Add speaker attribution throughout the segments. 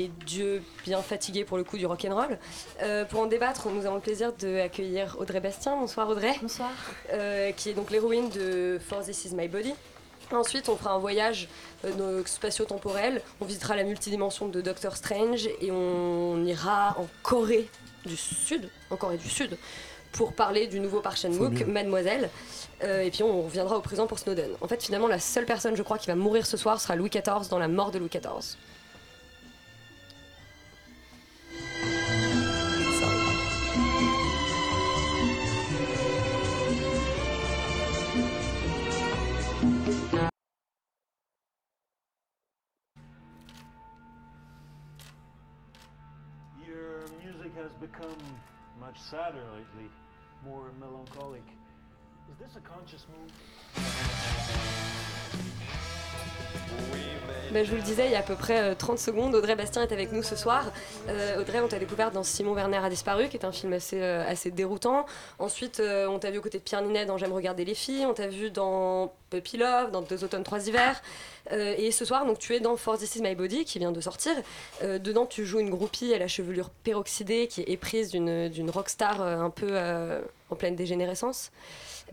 Speaker 1: les dieux bien fatigués pour le coup du rock'n'roll. Euh, pour en débattre, nous avons le plaisir d'accueillir Audrey Bastien. Bonsoir Audrey.
Speaker 2: Bonsoir.
Speaker 1: Euh, qui est donc l'héroïne de For This Is My Body. Ensuite, on fera un voyage euh, spatio-temporel. On visitera la multidimension de Doctor Strange et on ira en Corée du Sud, en Corée du Sud, pour parler du nouveau Park Chan-wook, Mademoiselle. Euh, et puis on reviendra au présent pour Snowden. En fait, finalement, la seule personne, je crois, qui va mourir ce soir sera Louis XIV dans la mort de Louis XIV.
Speaker 3: Sadder lately, more melancholic. Is this a conscious move?
Speaker 1: Ben, je vous le disais, il y a à peu près 30 euh, secondes, Audrey Bastien est avec nous ce soir. Euh, Audrey, on t'a découvert dans Simon Werner a disparu, qui est un film assez, euh, déroutant. Ensuite, on t'a vu aux côtés de Pierre Ninet dans J'aime regarder les filles. On t'a vu dans Puppy Love, dans Deux automnes, trois hivers. et ce soir, donc, tu es dans For This Is My Body, qui vient de sortir. dedans, tu joues une groupie à la chevelure peroxydée, qui est éprise d'une rockstar un peu en pleine dégénérescence.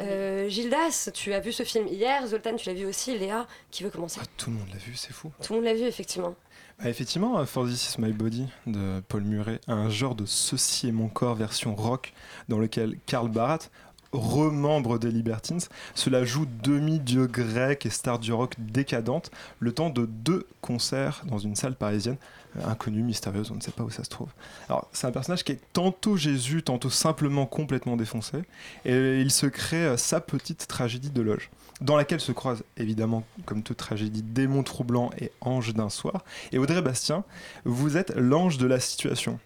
Speaker 1: Euh, Gildas, tu as vu ce film hier. Zoltan, tu l'as vu aussi. Léa, qui veut commencer
Speaker 4: ah, Tout le monde l'a vu, c'est fou.
Speaker 1: Tout le monde l'a vu, effectivement.
Speaker 4: Bah, effectivement, For This Is My Body de Paul Murray, un genre de Ceci est mon corps version rock dans lequel Karl Barat remembre des Libertines. Cela joue demi-dieu grec et star du rock décadente le temps de deux concerts dans une salle parisienne euh, inconnue, mystérieuse, on ne sait pas où ça se trouve. Alors, c'est un personnage qui est tantôt Jésus, tantôt simplement complètement défoncé, et il se crée euh, sa petite tragédie de loge, dans laquelle se croisent évidemment, comme toute tragédie, démons troublants et anges d'un soir. Et Audrey Bastien, vous êtes l'ange de la situation.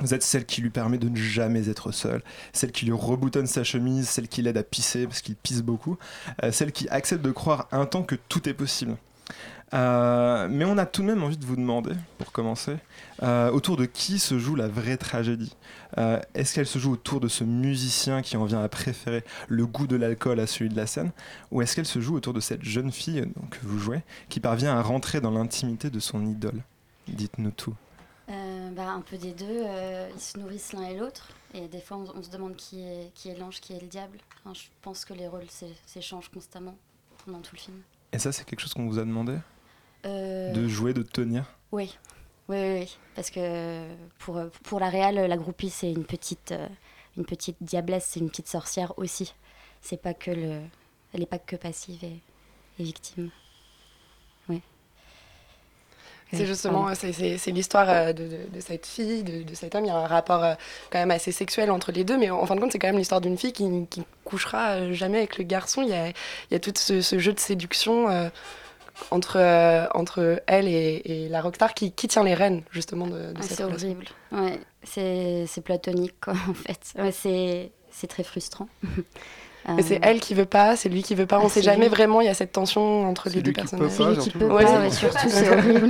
Speaker 4: Vous êtes celle qui lui permet de ne jamais être seule, celle qui lui reboutonne sa chemise, celle qui l'aide à pisser parce qu'il pisse beaucoup, euh, celle qui accepte de croire un temps que tout est possible. Euh, mais on a tout de même envie de vous demander, pour commencer, euh, autour de qui se joue la vraie tragédie? Est-ce qu'elle se joue autour de ce musicien qui en vient à préférer le goût de l'alcool à celui de la scène? Ou est-ce qu'elle se joue autour de cette jeune fille donc, que vous jouez, qui parvient à rentrer dans l'intimité de son idole? Dites-nous tout.
Speaker 2: Bah, un peu des deux. Euh, ils se nourrissent l'un et l'autre. Et des fois, on, se demande qui est, qui est l'ange, qui est le diable. je pense que les rôles s'échangent constamment pendant tout le film.
Speaker 4: Et ça, c'est quelque chose qu'on vous a demandé? euh, De jouer, de tenir
Speaker 2: oui. oui. Oui, Parce que pour, pour la réal, la groupie, c'est une petite, euh, une petite diablesse, c'est une petite sorcière aussi. C'est pas que le... Elle n'est pas que passive et victime.
Speaker 5: C'est justement, c'est l'histoire euh, de, de, cette fille, de, de, cet homme. Il y a un rapport euh, quand même assez sexuel entre les deux, mais en fin de compte, c'est quand même l'histoire d'une fille qui, qui couchera euh, jamais avec le garçon. Il y a, il y a tout ce, jeu de séduction entre, entre elle et, et, la rockstar qui, qui, tient les rênes, justement, de, de ah,
Speaker 2: cette C'est horrible. Ouais, c'est platonique, quoi, en fait. Ouais, c'est très frustrant.
Speaker 5: C'est elle qui veut pas, c'est lui qui veut pas. On ah, sait jamais vraiment. Il y a cette tension entre les deux personnes.
Speaker 2: C'est lui qui peut pas, surtout c'est horrible.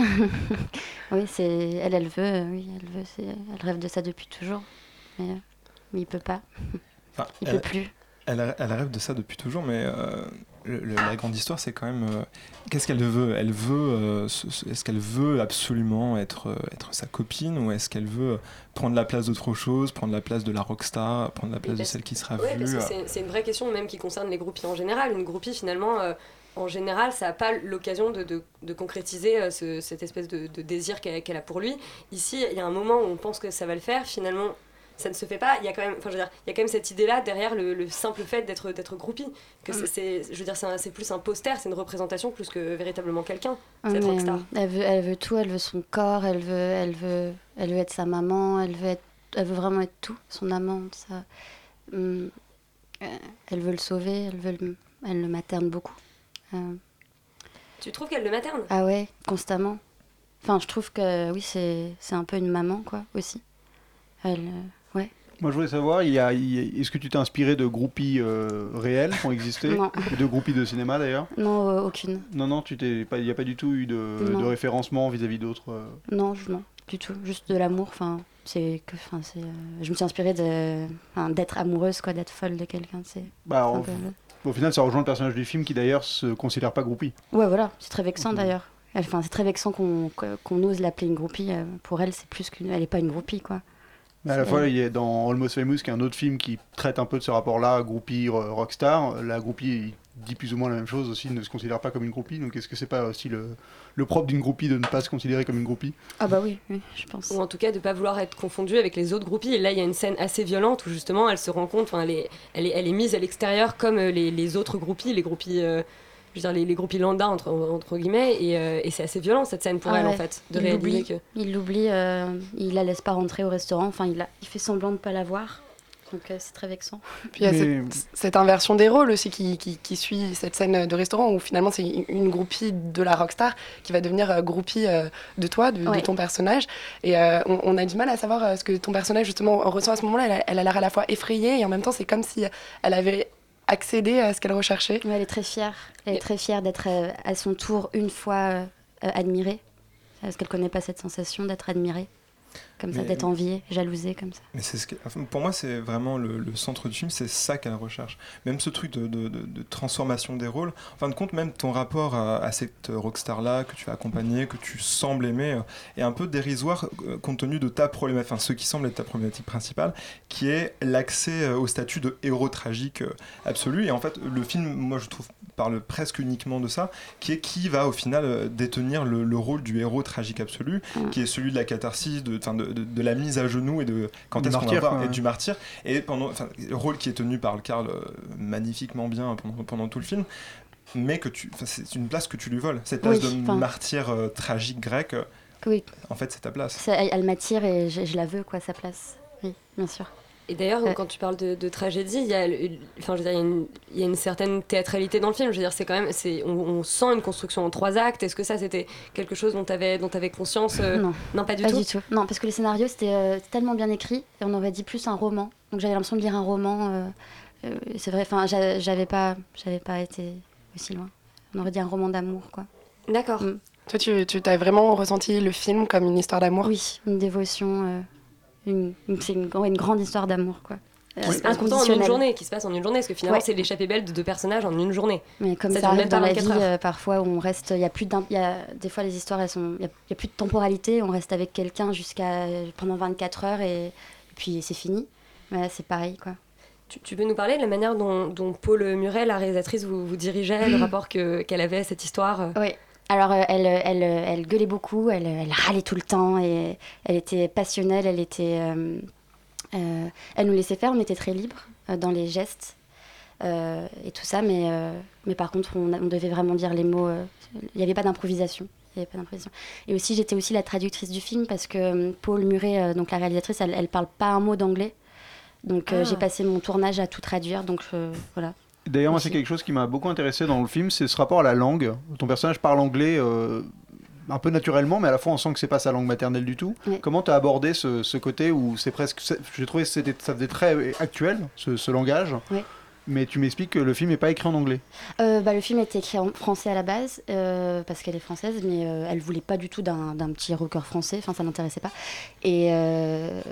Speaker 2: oui, c'est elle, elle veut, oui, elle veut. Elle rêve de ça depuis toujours, mais, euh, mais il peut pas. Enfin, il
Speaker 4: elle,
Speaker 2: peut plus.
Speaker 4: Elle, elle, rêve de ça depuis toujours, mais euh, la grande histoire, c'est quand même euh, qu'est-ce qu'elle veut? Elle veut, euh, est-ce qu'elle veut absolument être être sa copine ou est-ce qu'elle veut prendre la place d'autre chose, prendre la place de la rockstar, prendre la place de celle qui sera
Speaker 1: ouais, vue. C'est une vraie question même qui concerne les groupies en général. Une groupie finalement. en général, ça n'a pas l'occasion de, de, de, concrétiser cette espèce de, de désir qu'elle a pour lui. Ici, il y a un moment où on pense que ça va le faire. Finalement, ça ne se fait pas. Il y a quand même, enfin, je veux dire, il y a quand même cette idée-là derrière le, simple fait d'être d'être groupie. Que mm. c'est, je veux dire, c'est plus un poster, c'est une représentation plus que véritablement quelqu'un. cette rockstar.
Speaker 2: Elle veut, elle veut tout. Elle veut son corps. Elle veut, elle veut, elle veut être sa maman. Elle veut être, elle veut vraiment être tout. Son amant. Ça. Mm. Euh, elle veut le sauver. Elle veut, le, elle le materne beaucoup. Euh.
Speaker 1: Tu trouves qu'elle le materne?
Speaker 2: Ah ouais, constamment. Enfin, je trouve que oui, c'est, c'est un peu une maman quoi aussi. Elle.
Speaker 6: Moi, je voulais savoir, il y a, est-ce que tu t'es inspiré de groupies euh, réelles qui ont existé
Speaker 2: Non.
Speaker 6: De groupies de cinéma d'ailleurs
Speaker 2: Non, euh, aucune.
Speaker 6: Non, non, tu t'es pas, il n'y a pas du tout eu de, de référencement vis-à-vis d'autres euh
Speaker 2: Non, non, du tout. Juste de l'amour. Enfin, c'est que, enfin, c'est. je me suis inspirée de, d'être amoureuse, quoi, d'être folle de quelqu'un. C'est.
Speaker 6: Bah, au final, ça rejoint le personnage du film qui d'ailleurs se considère pas groupie.
Speaker 2: Ouais, voilà. C'est très vexant d'ailleurs. Enfin, c'est très vexant qu'on qu'on ose l'appeler une groupie. euh, Pour elle, c'est plus qu'une. Elle n'est pas une groupie, quoi.
Speaker 6: Mais à la fois, il y a dans Almost Famous, qui est un autre film qui traite un peu de ce rapport-là, groupie, ro- rockstar. La groupie il dit plus ou moins la même chose aussi, ne se considère pas comme une groupie. Donc est-ce que c'est pas aussi le, le propre d'une groupie de ne pas se considérer comme une groupie?
Speaker 2: Ah bah oui, oui, je pense.
Speaker 1: Ou en tout cas de pas vouloir être confondue avec les autres groupies. Et là, il y a une scène assez violente où justement elle se rend compte, enfin, elle est, elle est, elle est mise à l'extérieur comme euh, les, les autres groupies, les groupies, euh, je veux dire, les, les groupies lambda entre, entre guillemets. Et, euh, et c'est assez violent cette scène pour
Speaker 2: Ah
Speaker 1: elle en fait, de
Speaker 2: Il
Speaker 1: réaliser
Speaker 2: l'oublie.
Speaker 1: que.
Speaker 2: Il l'oublie, euh, il la laisse pas rentrer au restaurant. Enfin, il, a, il fait semblant de pas la voir. Donc euh, c'est très vexant.
Speaker 5: Puis il y a
Speaker 6: Mais-
Speaker 5: cette, cette inversion des rôles aussi qui, qui, qui suit cette scène de restaurant où finalement c'est une- groupie de la rockstar qui va devenir groupie de toi, de, ton personnage. Et euh, on, on a du mal à savoir ce que ton personnage justement ressent à ce moment-là. Elle a l'air à la fois effrayée et en même temps c'est comme si elle avait accédé à ce qu'elle recherchait.
Speaker 2: Elle est très fière. Elle est très fière d'être euh, à son tour une fois euh, euh, admirée. Parce qu'elle connaît pas cette sensation d'être admirée. Comme ça,
Speaker 4: Mais-
Speaker 2: d'être enviée, jalousée, comme ça.
Speaker 4: Mais c'est ce que- pour moi, c'est vraiment le, le centre du film, c'est ça qu'elle recherche. Même ce truc de, de- de- de transformation des rôles. En fin de compte, même ton rapport à, à cette rockstar-là que tu as accompagnée, que tu sembles aimer, euh, est un peu dérisoire euh, compte tenu de ta problématique, enfin, ce qui semble être ta problématique principale, qui est l'accès euh, au statut de héros tragique absolu. Et en fait, le film, moi, je trouve, parle presque uniquement de ça, qui est qui va au final euh, détenir le, le rôle du héros tragique absolu,
Speaker 2: Mm.
Speaker 4: qui est celui de la catharsis, de, de, de- de la mise à genoux et de quand
Speaker 6: Du
Speaker 4: est-ce qu'on va
Speaker 6: martyr,
Speaker 4: voir et du martyr. Et pendant, le rôle qui est tenu par le Karl euh, magnifiquement bien pendant, pendant tout le film. Mais que tu, c'est une place que tu lui voles. Cette place
Speaker 2: Oui,
Speaker 4: de martyr euh, tragique grec, euh,
Speaker 2: Oui,
Speaker 4: en fait, c'est ta place.
Speaker 2: elle m'attire et je, je la veux, quoi, sa place. Oui, bien sûr.
Speaker 1: Et d'ailleurs,
Speaker 2: Ouais.
Speaker 1: quand tu parles de, de tragédie, il y, a, le- enfin, je veux dire, il y a une- il y a une certaine théâtralité dans le film. Je veux dire, c'est quand même, c'est, on, on sent une construction en trois actes. Est-ce que ça, c'était quelque chose dont tu avais, dont avais conscience euh,
Speaker 2: non,
Speaker 1: Non, pas du
Speaker 2: pas
Speaker 1: tout.
Speaker 2: du tout. Non, parce que le scénario, c'était euh, tellement bien écrit et on aurait dit plus un roman. Donc j'avais l'impression de lire un roman. euh, euh, c'est vrai, enfin, j'a- j'avais pas, j'avais pas été aussi loin. On aurait dit un roman d'amour, quoi.
Speaker 1: D'accord.
Speaker 2: Mm.
Speaker 5: Toi, tu, tu as vraiment ressenti le film comme une histoire d'amour?
Speaker 2: Oui, une dévotion. Une, c'est une, ouais, une grande histoire d'amour, quoi. Euh,
Speaker 1: Qui se passe en une journée, qui se passe en une journée, parce que finalement,
Speaker 2: Ouais.
Speaker 1: c'est l'échappée belle de deux personnages en une journée.
Speaker 2: Mais comme
Speaker 1: Ça
Speaker 2: ça, arrive dans la
Speaker 1: 24
Speaker 2: vie, euh, parfois on reste, il y a plus d'un, y a des fois les histoires elles sont, il y a, il y a plus de temporalité, on reste avec quelqu'un jusqu'à pendant 24 heures et, et puis c'est fini. Là, c'est pareil quoi.
Speaker 1: Tu, tu peux nous parler de la manière dont, dont Paul Muret, la réalisatrice, vous, vous dirigeait, le rapport que, qu'elle avait à cette histoire euh
Speaker 2: Oui. Alors euh, elle, euh, elle, euh, elle gueulait beaucoup, elle, elle râlait tout le temps et elle était passionnelle, elle était, euh, euh, elle nous laissait faire, on était très libre euh, dans les gestes et tout ça, mais, mais par contre on, on devait vraiment dire les mots. Il n'y avait pas d'improvisation. Et aussi j'étais aussi la traductrice du film parce que Paul Muret, donc la réalisatrice, elle, elle parle pas un mot d'anglais. Donc euh,
Speaker 1: Ah.
Speaker 2: j'ai passé mon tournage à tout traduire, donc voilà.
Speaker 6: D'ailleurs, moi, c'est quelque chose qui m'a beaucoup intéressé dans le film, c'est ce rapport à la langue. Ton personnage parle anglais euh, un peu naturellement, mais à la fois on sent que c'est pas sa langue maternelle du tout. Comment tu as abordé ce, ce côté où c'est presque. J'ai trouvé que ça faisait très actuel, ce, ce langage? Mais tu m'expliques que le film n'est pas écrit en anglais.
Speaker 2: Euh, bah, le film était écrit en français à la base, euh, parce qu'elle est française, mais euh, elle voulait pas du tout d'un petit rocker français, enfin ça l'intéressait pas. Et euh,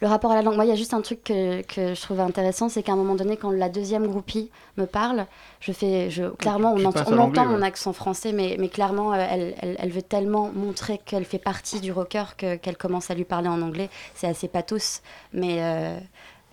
Speaker 2: le rapport à la langue, moi il y a juste un truc que, que je trouvais intéressant, c'est qu'à un moment donné, quand la deuxième groupie me parle, je fais, je, clairement on, entend, on mon accent français, mais, mais clairement elle, elle, elle veut tellement montrer qu'elle fait partie du rocker que- qu'elle commence à lui parler en anglais. C'est assez pathos, mais...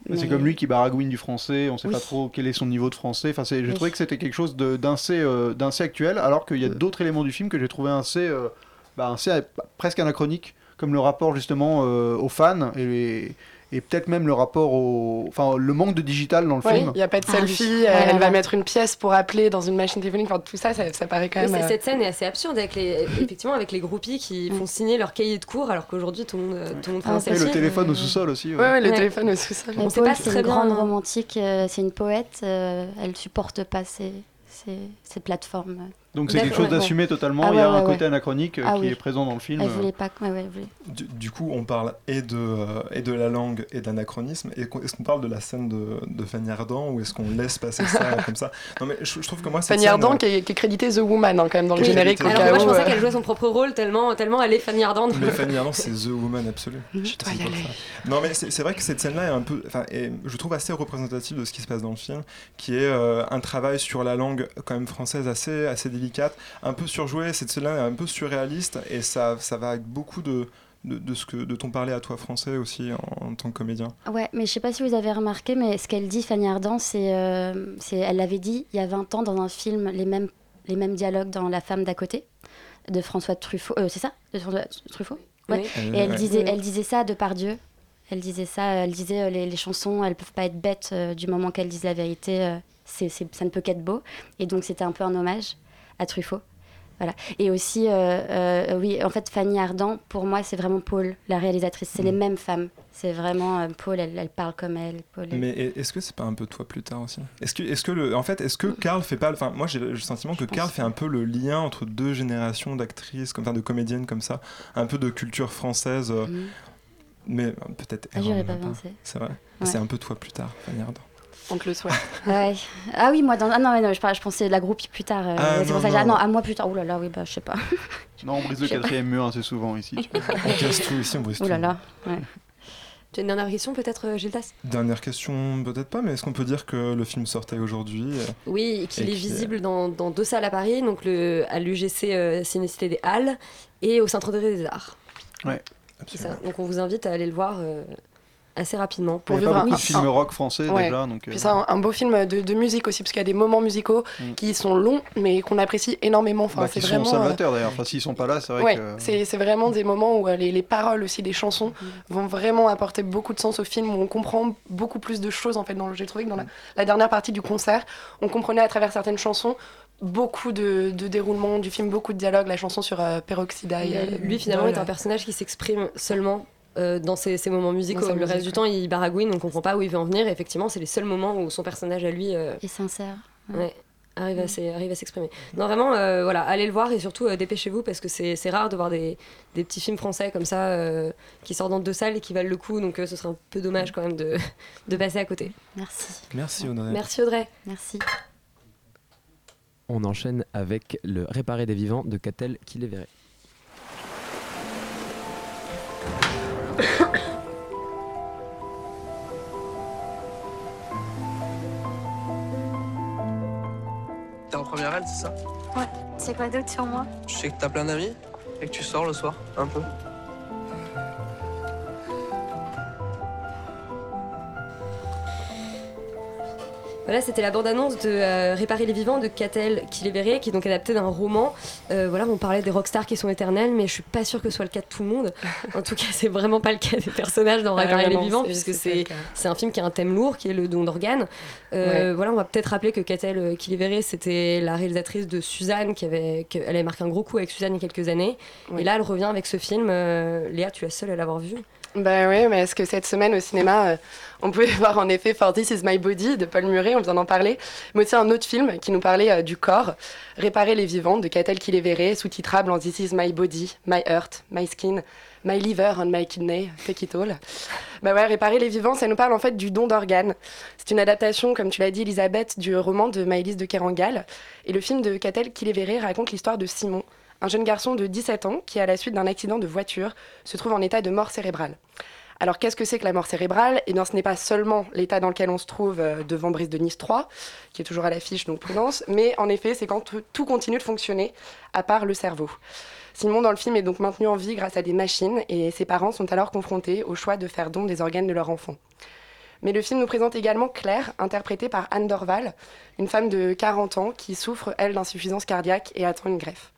Speaker 2: euh,
Speaker 6: C'est comme lui qui baragouine du français, on sait
Speaker 2: Oui.
Speaker 6: pas trop quel est son niveau de français. Enfin, c'est- j'ai
Speaker 2: Oui.
Speaker 6: trouvé que c'était quelque chose de- d'assez euh, actuel, alors qu'il y a d'autres éléments du film que j'ai trouvé assez, euh, bah, assez, euh, presque anachronique, comme le rapport justement euh, aux fans et, et peut-être même le rapport au, enfin, le manque de digital dans le
Speaker 5: Oui,
Speaker 6: film.
Speaker 5: il n'y a pas de
Speaker 2: Ah oui.
Speaker 5: selfie, euh, elle va mettre une pièce pour appeler dans une machine téléphonique, enfin, tout ça, ça, ça paraît quand même... euh,
Speaker 1: Cette scène est assez absurde avec les, effectivement, avec les groupies qui font signer leur cahier de cours alors qu'aujourd'hui tout le monde, euh, tout le monde fait
Speaker 2: Ah,
Speaker 1: un
Speaker 2: ça,
Speaker 6: Et le
Speaker 1: selfie.
Speaker 6: téléphone au sous-sol aussi. ouais.
Speaker 5: Ouais, ouais, le
Speaker 1: Ouais.
Speaker 5: téléphone au sous-sol.
Speaker 1: On sait pas
Speaker 2: c'est
Speaker 1: très
Speaker 2: une
Speaker 1: bien,
Speaker 2: grande
Speaker 1: hein.
Speaker 2: romantique, euh, c'est une poète, euh, elle supporte pas ces, ces, ces plateformes.
Speaker 6: Donc c'est quelque chose
Speaker 2: ouais.
Speaker 6: d'assumé totalement.
Speaker 2: Ah
Speaker 6: Il y a
Speaker 2: ouais,
Speaker 6: un
Speaker 2: ouais,
Speaker 6: côté anachronique euh,
Speaker 2: Ah
Speaker 6: qui
Speaker 2: oui.
Speaker 6: est présent dans le film.
Speaker 2: Elle
Speaker 6: euh.
Speaker 2: voulait pas. Elle voulait.
Speaker 4: Du, du coup, on parle et de, euh, et de la langue et de l'anachronisme. Et qu'on- Est-ce qu'on parle de la scène de, de Fanny Ardant ou est-ce qu'on laisse passer ça comme ça? Non, mais je, je trouve que moi,
Speaker 5: Fanny
Speaker 4: scène,
Speaker 5: Ardant
Speaker 4: euh,
Speaker 5: qui est, qui est créditée The Woman hein, quand même dans le
Speaker 4: Oui,
Speaker 5: générique
Speaker 1: Alors moi je pensais qu'elle jouait son propre rôle tellement, tellement elle est Fanny Ardant.
Speaker 4: Mais Fanny Ardant, c'est The Woman absolue.
Speaker 5: Je dois y aller.
Speaker 4: ça. Non, mais c'est vrai que cette scène-là est un peu, est, je trouve assez représentative de ce qui se passe dans le film, qui est euh, un travail sur la langue quand même française assez, assez délicat délicate, un peu surjouée. Cette scène-là est un peu surréaliste et ça, ça va avec beaucoup de, de, de ce que, de ton parler à toi français aussi en, en tant que comédien.
Speaker 2: Ouais, mais je sais pas si vous avez remarqué, mais ce qu'elle dit, Fanny Ardant, c'est, euh, c'est, elle l'avait dit il y a 20 ans dans un film, les mêmes, les mêmes dialogues dans La femme d'à côté, de François Truffaut. Euh, c'est ça? De François Truffaut? Ouais.
Speaker 1: Oui.
Speaker 4: Euh,
Speaker 2: Et elle
Speaker 4: ouais.
Speaker 2: disait,
Speaker 1: Oui.
Speaker 2: elle disait ça de par Dieu. Elle disait ça, elle disait euh, les, les chansons, elles peuvent pas être bêtes euh, du moment qu'elles disent la vérité. euh, c'est, c'est- ça ne peut qu'être beau. Et donc c'était un peu un hommage à Truffaut. Voilà. Et aussi, euh, euh, oui, en fait, Fanny Ardant, pour moi, c'est vraiment Paul, la réalisatrice. C'est les
Speaker 4: Mm.
Speaker 2: mêmes femmes. C'est vraiment euh, Paul, elle, elle parle comme elle. Paul, elle-
Speaker 4: Mais est- est-ce que c'est pas un peu toi plus tard aussi? Est-ce que, est-ce que le, en fait, est-ce que Karl fait pas, enfin, moi j'ai le sentiment que Karl fait un peu le lien entre deux générations d'actrices, comme, enfin, de comédiennes comme ça, un peu de culture française,
Speaker 2: Mhm.
Speaker 4: mais peut-être.
Speaker 2: Ah, j'y aurais
Speaker 4: erreur de
Speaker 2: pas pensé.
Speaker 4: C'est vrai?
Speaker 2: Ouais.
Speaker 4: C'est un peu toi plus tard, Fanny Ardant.
Speaker 5: On te le souhaite.
Speaker 2: Ouais. Ah oui, moi, dans... ah non, mais non, je, parlais- je pensais de la groupe plus tard. euh,
Speaker 4: Ah,
Speaker 2: c'est
Speaker 4: non,
Speaker 2: pour ça que j'ai- ah
Speaker 4: non.
Speaker 2: non, à moi plus tard. Ouh là là, oui, bah, je sais pas.
Speaker 6: Non, on brise le quatrième mur assez souvent ici.
Speaker 4: On casse tout ici, on brise
Speaker 2: Ouh là
Speaker 4: tout.
Speaker 2: là. Ouais.
Speaker 1: Tu as une dernière question peut-être, euh, Gildas?
Speaker 4: Dernière question, peut-être pas, mais est-ce qu'on peut dire que le film sortait aujourd'hui euh,
Speaker 1: Oui, et qu'il
Speaker 4: Et
Speaker 1: est visible dans, dans deux salles à Paris, donc le, à l'UGC euh, Cinécité des Halles et au Centre des Arts. C'est ça. Donc on vous invite à aller le voir euh, assez rapidement.
Speaker 5: Pour
Speaker 6: Il y a
Speaker 5: vivre
Speaker 6: pas
Speaker 5: un-
Speaker 6: de films rock français
Speaker 5: Ouais.
Speaker 6: déjà. Donc, euh,
Speaker 5: Puis c'est un, un beau film de, de musique aussi, parce qu'il y a des moments musicaux
Speaker 6: Mm.
Speaker 5: qui sont longs, mais qu'on apprécie énormément. Enfin,
Speaker 6: bah,
Speaker 5: c'est vraiment.
Speaker 6: sont
Speaker 5: euh,
Speaker 6: salvateurs d'ailleurs. Enfin, s'ils sont pas là, c'est vrai
Speaker 5: Ouais,
Speaker 6: que.
Speaker 5: c'est c'est vraiment des moments où euh, les, les paroles aussi des chansons vont vraiment apporter beaucoup de sens au film, où on comprend beaucoup plus de choses en fait. dans J'ai trouvé que dans la, la dernière partie du concert, on comprenait à travers certaines chansons beaucoup de, de déroulement du film, beaucoup de dialogues. La chanson sur euh, Peroxida.
Speaker 1: Lui finalement est un personnage qui s'exprime seulement euh, dans ces, ces moments musicaux.
Speaker 5: Dans
Speaker 1: Le
Speaker 5: musique,
Speaker 1: reste du temps, il baragouine, on comprend pas où il veut en venir. Et effectivement, c'est les seuls moments où son personnage à lui euh,
Speaker 2: Et sincère.
Speaker 1: ouais, arrive à s'e- arrive à s'exprimer. Non, vraiment, euh, voilà, allez le voir et surtout euh, dépêchez-vous parce que c'est c'est rare de voir des, des petits films français comme ça euh, qui sortent dans deux salles et qui valent le coup. Donc euh, ce serait un peu dommage quand même de, de passer à côté.
Speaker 2: Merci.
Speaker 4: Merci Audrey.
Speaker 1: Merci Audrey.
Speaker 2: Merci.
Speaker 7: On enchaîne avec le Réparer des vivants de Catel qui les verrait.
Speaker 8: T'es en première L, c'est ça?
Speaker 9: C'est quoi d'autre sur moi?
Speaker 8: Je sais que t'as plein d'amis et que tu sors le soir, un peu.
Speaker 1: Voilà, c'était la bande-annonce de euh, Réparer les vivants de Catel qui les verrait, qui est donc adapté d'un roman. Euh, voilà, on parlait des rockstars qui sont éternels, mais je suis pas sûre que ce soit le cas de tout le monde. En tout cas, c'est vraiment pas le cas des personnages dans Réparer
Speaker 5: Ah,
Speaker 1: les
Speaker 5: non,
Speaker 1: vivants, puisque
Speaker 5: c'est
Speaker 1: un film qui a un thème lourd, qui est le don d'organes. Euh, Voilà, on va peut-être rappeler que Catel qui les verrait, c'était la réalisatrice de Suzanne, qui avait, qui- elle avait marqué un gros coup avec Suzanne il y a quelques années. Et là, elle revient avec ce film. Euh, Léa, tu es la seule à l'avoir vu.
Speaker 5: Bah oui, mais est-ce que cette semaine au cinéma, euh, on pouvait voir en effet For This Is My Body de Paul Murray, on vient d'en parler, mais aussi un autre film qui nous parlait euh, du corps, Réparer les vivants de Catel qui les verrait, sous-titrable en This Is My Body, My Heart, My Skin, My Liver and My Kidney, Take It All. Bah ouais, Réparer les vivants, ça nous parle en fait du don d'organes. C'est une adaptation, comme tu l'as dit Elisabeth, du roman de Maëlys de Kerangal. Et le film de Catel qui les verrait raconte l'histoire de Simon, un jeune garçon de 17 ans qui, à la suite d'un accident de voiture, se trouve en état de mort cérébrale. Alors qu'est-ce que c'est que la mort cérébrale? Eh bien ce n'est pas seulement l'état dans lequel on se trouve euh, devant Brise de Nice 3, qui est toujours à l'affiche, donc prudence, mais en effet c'est quand tout- tout continue de fonctionner, à part le cerveau. Simon dans le film est donc maintenu en vie grâce à des machines et ses parents sont alors confrontés au choix de faire don des organes de leur enfant. Mais le film nous présente également Claire, interprétée par Anne Dorval, une femme de 40 ans qui souffre, elle, d'insuffisance cardiaque et attend une greffe.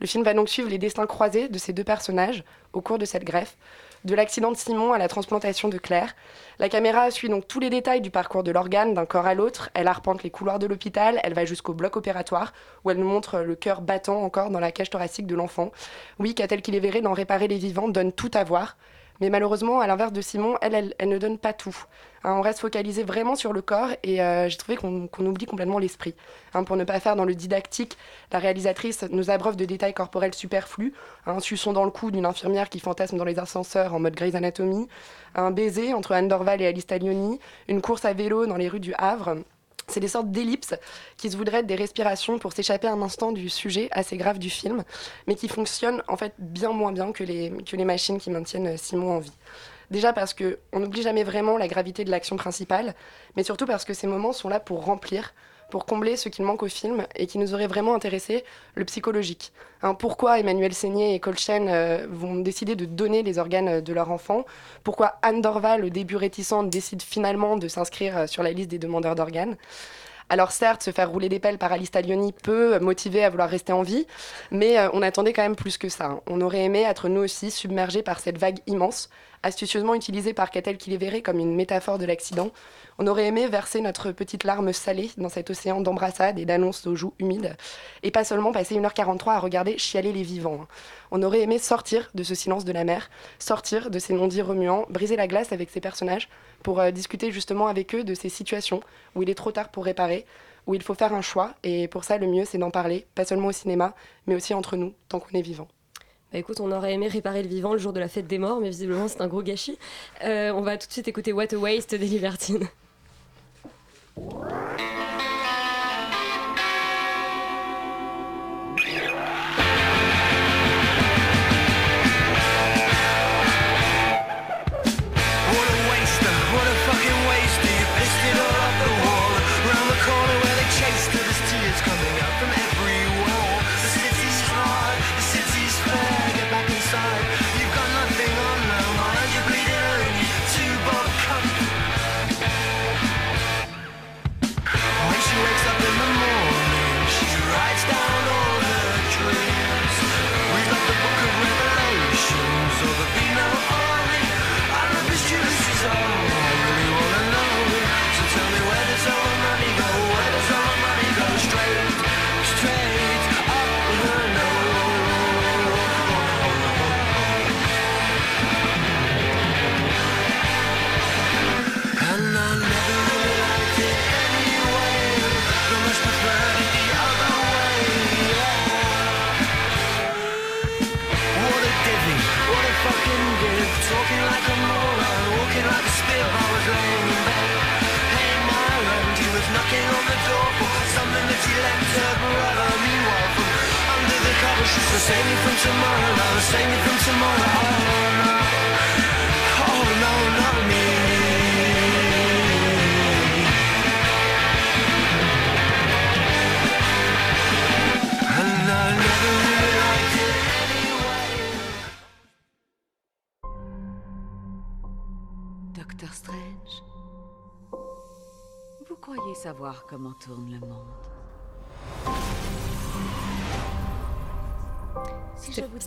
Speaker 5: Le film va donc suivre les destins croisés de ces deux personnages au cours de cette greffe, de l'accident de Simon à la transplantation de Claire. La caméra suit donc tous les détails du parcours de l'organe d'un corps à l'autre. Elle arpente les couloirs de l'hôpital, elle va jusqu'au bloc opératoire où elle nous montre le cœur battant encore dans la cage thoracique de l'enfant. Oui, qu'a-t-elle qu'il est verré d'en réparer les vivants donne tout à voir. Mais malheureusement, à l'inverse de Simon, elle, elle, elle ne donne pas tout. Hein, on reste focalisé vraiment sur le corps et euh, j'ai trouvé qu'on oublie complètement l'esprit. Hein, pour ne pas faire dans le didactique, la réalisatrice nous abreuve de détails corporels superflus. Un suçon dans le cou d'une infirmière qui fantasme dans les ascenseurs en mode Grey's Anatomy. Un baiser entre Anne Dorval et Alice Taglioni. Une course à vélo dans les rues du Havre. C'est des sortes d'ellipses qui se voudraient être des respirations pour s'échapper un instant du sujet assez grave du film, mais qui fonctionnent en fait bien moins bien que les, que les machines qui maintiennent Simon en vie. Déjà parce que on n'oublie jamais vraiment la gravité de l'action principale, mais surtout parce que ces moments sont là pour remplir, pour combler ce qu'il manque au film et qui nous aurait vraiment intéressé, le psychologique. Hein, pourquoi Emmanuel Seigné et Colchen euh, vont décider de donner les organes de leur enfant? Pourquoi Anne Dorval, au début réticente, décide finalement de s'inscrire euh, sur la liste des demandeurs d'organes? Alors certes, se faire rouler des pelles par Alice Taglioni peut motiver à vouloir rester en vie, mais euh, on attendait quand même plus que ça. hein. On aurait aimé être nous aussi submergés par cette vague immense, astucieusement utilisée par Catel qui les verrait comme une métaphore de l'accident. On aurait aimé verser notre petite larme salée dans cet océan d'embrassades et d'annonces aux joues humides, et pas seulement passer 1h43 à regarder chialer les vivants. hein. On aurait aimé sortir de ce silence de la mer, sortir de ces non-dits remuants, briser la glace avec ces personnages pour euh, discuter justement avec eux de ces situations où il est trop tard pour réparer, où il faut faire un choix, et pour ça le mieux c'est d'en parler, pas seulement au cinéma, mais aussi entre nous, tant qu'on est vivant.
Speaker 1: Bah écoute, on aurait aimé réparer le vivant le jour de la fête des morts, mais visiblement c'est un gros gâchis. Euh, on va tout de suite écouter What a Waste des Libertines.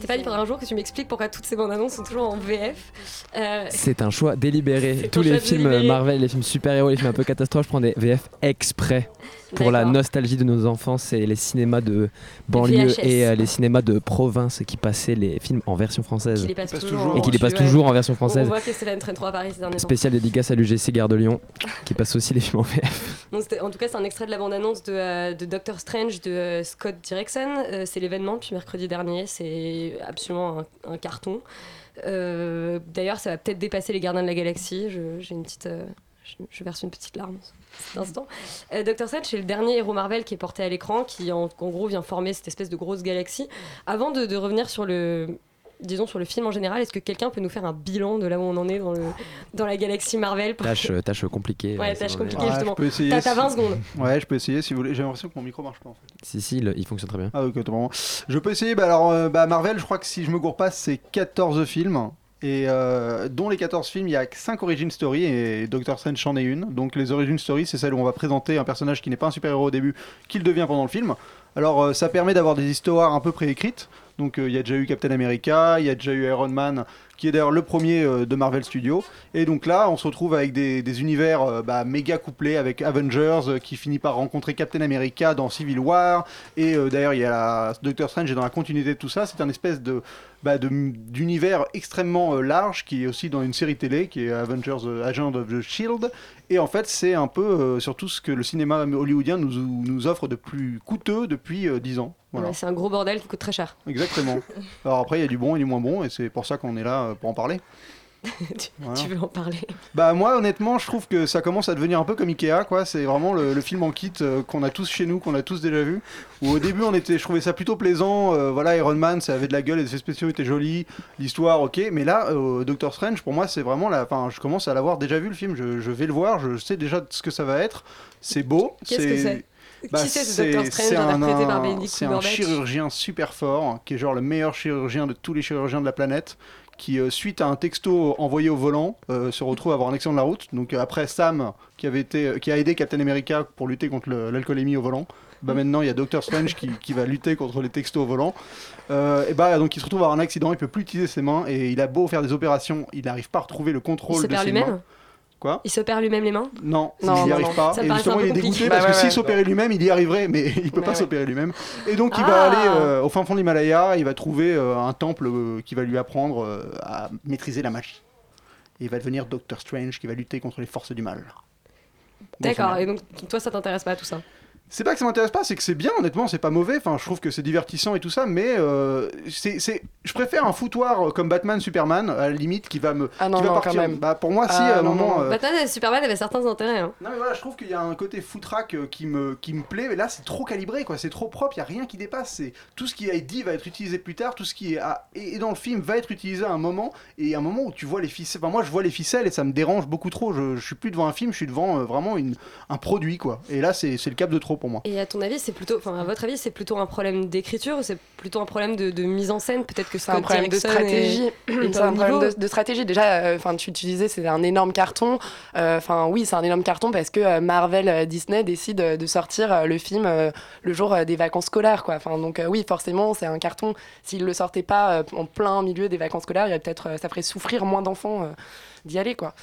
Speaker 1: Pas il faudra un jour que tu m'expliques pourquoi toutes ces bandes annonces sont toujours en VF. Euh,
Speaker 7: C'est un choix délibéré. Tous les films
Speaker 1: délibéré.
Speaker 7: Marvel, les films super-héros, les films un peu catastrophes, je prends des VF exprès pour la nostalgie de nos enfants. et les cinémas de banlieue
Speaker 1: VHS.
Speaker 7: et euh, les cinémas de province qui passaient les films en version française.
Speaker 1: Qui les passe toujours
Speaker 7: et qui les
Speaker 1: en-
Speaker 7: passent toujours en version
Speaker 1: On
Speaker 7: française.
Speaker 1: voit que c'est la traîne 3 à Paris ces derniers temps.
Speaker 7: Spécial dédicace à l'UGC Gare de Lyon qui passe aussi les films en VF.
Speaker 1: En tout cas, c'est un extrait de la bande-annonce de, euh, de Doctor Strange de euh, Scott Derrickson. Euh, c'est l'événement depuis mercredi dernier. C'est absolument un, un carton. Euh, D'ailleurs, ça va peut-être dépasser les Gardiens de la Galaxie. J'ai une petite. Je, je verse une petite larme cet instant. Euh, Doctor Strange, c'est le dernier héros Marvel qui est porté à l'écran, qui en, en gros vient former cette espèce de grosse galaxie. Avant de, de revenir sur le, disons sur le film en général, est-ce que quelqu'un peut nous faire un bilan de là où on en est dans, le, dans la galaxie Marvel
Speaker 7: Tâche, euh, tâche compliquée.
Speaker 1: Ouais,
Speaker 7: euh,
Speaker 1: tâche compliquée,
Speaker 7: vrai.
Speaker 1: justement. T'as-
Speaker 6: si-
Speaker 1: 20 secondes.
Speaker 6: Ouais, je peux essayer si vous voulez. J'ai l'impression que mon micro marche pas en fait.
Speaker 7: Si, si, il, il fonctionne très bien.
Speaker 6: Ah ok, attends, Je peux essayer. Bah alors, euh, bah, Marvel, je crois que si je me gourre pas, c'est 14 films. Et euh, dont les 14 films, il y a 5 origin story et Doctor Strange en est une. Donc les origin story, c'est celle où on va présenter un personnage qui n'est pas un super-héros au début, qu'il devient pendant le film. Alors euh, ça permet d'avoir des histoires un peu préécrites. Donc euh, il y a déjà eu Captain America, il y a déjà eu Iron Man, qui est d'ailleurs le premier de Marvel Studios. Et donc là, on se retrouve avec des, univers bah, méga couplés avec Avengers qui finit par rencontrer Captain America dans Civil War. Et d'ailleurs, il y a Doctor Strange est dans la continuité de tout ça. C'est un espèce de bah, d'univers extrêmement euh, large qui est aussi dans une série télé qui est Avengers euh, Agent of the Shield. Et en fait, c'est un peu euh, surtout ce que le cinéma hollywoodien nous, nous offre de plus coûteux depuis euh, 10 ans. Voilà.
Speaker 1: Ouais, c'est un gros bordel qui coûte très cher.
Speaker 6: Exactement. Alors après, il y a du bon et du moins bon, et c'est pour ça qu'on est là euh, pour en parler.
Speaker 1: Tu,
Speaker 6: Voilà.
Speaker 1: tu veux en parler?
Speaker 6: Bah moi honnêtement je trouve que ça commence à devenir un peu comme Ikea quoi, c'est vraiment le, le film en kit euh, qu'on a tous chez nous, qu'on a tous déjà vu. Où au début on était, je trouvais ça plutôt plaisant, euh, voilà Iron Man ça avait de la gueule, les effets spéciaux étaient jolis, l'histoire ok, mais là euh, Doctor Strange pour moi c'est vraiment la, enfin je commence à l'avoir déjà vu le film, je, je vais le voir, je sais déjà ce que ça va être, c'est beau,
Speaker 1: Qu'est-ce que c'est
Speaker 6: Bah,
Speaker 1: Qui c'est ce Doctor Strange interprété par Benedict
Speaker 6: C'est un chirurgien super fort, qui est genre le meilleur chirurgien de tous les chirurgiens de la planète, qui, euh, suite à un texto envoyé au volant, euh, se retrouve à avoir un accident de la route. Donc euh, après Sam, qui, avait été, qui a aidé Captain America pour lutter contre l'alcoolémie au volant, bah maintenant il y a Doctor Strange qui, qui va lutter contre les textos au volant. Euh, et bah donc il se retrouve à avoir un accident, il peut plus utiliser ses mains, et il a beau faire des opérations, il n'arrive pas à retrouver le
Speaker 1: Il
Speaker 6: contrôle
Speaker 1: se
Speaker 6: de
Speaker 1: perd
Speaker 6: ses mains. Quoi
Speaker 1: Il s'opère lui-même les mains
Speaker 6: Non,
Speaker 5: Non,
Speaker 6: il n'y arrive
Speaker 5: non.
Speaker 6: pas.
Speaker 1: Ça
Speaker 6: Et justement, il est dégoûté parce
Speaker 5: Bah
Speaker 6: que
Speaker 5: ouais,
Speaker 6: s'il
Speaker 5: ouais.
Speaker 6: s'opérait lui-même, il y arriverait, mais il peut
Speaker 5: Ouais,
Speaker 6: pas
Speaker 5: ouais.
Speaker 6: s'opérer lui-même. Et donc, il
Speaker 1: Ah.
Speaker 6: va aller euh, au fin fond de l'Himalaya, il va trouver euh, un temple euh, qui va lui apprendre euh, à maîtriser la magie. Et il va devenir Doctor Strange qui va lutter contre les forces du mal.
Speaker 1: D'accord, et donc toi ça t'intéresse pas tout ça
Speaker 6: C'est pas que ça m'intéresse pas, c'est que c'est bien, honnêtement, c'est pas mauvais. Enfin, je trouve que c'est divertissant et tout ça, mais euh, c'est, c'est- je préfère un foutoir euh, comme Batman, Superman, à la limite, qui va me,
Speaker 5: Ah non,
Speaker 6: qui va
Speaker 5: non,
Speaker 6: partir.
Speaker 5: quand même.
Speaker 6: Bah, pour moi, si,
Speaker 5: Ah,
Speaker 6: à un moment. euh,
Speaker 1: Batman et Superman avaient certains intérêts. Hein.
Speaker 6: Non mais voilà, je trouve qu'il y a un côté footrack euh, qui me, qui me plaît, mais là c'est trop calibré, quoi. c'est trop propre, il n'y a rien qui dépasse. C'est Tout ce qui a été dit va être utilisé plus tard, tout ce qui est, à- est est dans le film va être utilisé à un moment, et à un moment où tu vois les ficelles, enfin moi je vois les ficelles et ça me dérange beaucoup trop, je, je suis plus devant un film, je suis devant euh, vraiment une, un produit, quoi. Et là c'est c'est le cap de trop pour moi.
Speaker 1: Et à ton avis, c'est plutôt, enfin à votre avis, c'est plutôt un problème d'écriture ou c'est plutôt un problème de, de mise en scène? Peut-être que
Speaker 5: C'est un problème de stratégie.
Speaker 1: est- est
Speaker 5: C'est un problème de, de stratégie. Déjà, euh, enfin, tu, tu disais c'est un énorme carton. Euh, Enfin, oui, c'est un énorme carton parce que euh, Marvel, Disney décide de sortir le film euh, le jour des vacances scolaires, quoi. Enfin, donc euh, oui, forcément, c'est un carton. S'ils le sortaient pas euh, en plein milieu des vacances scolaires, il y peut-être, euh, ça ferait souffrir moins d'enfants euh, d'y aller, quoi.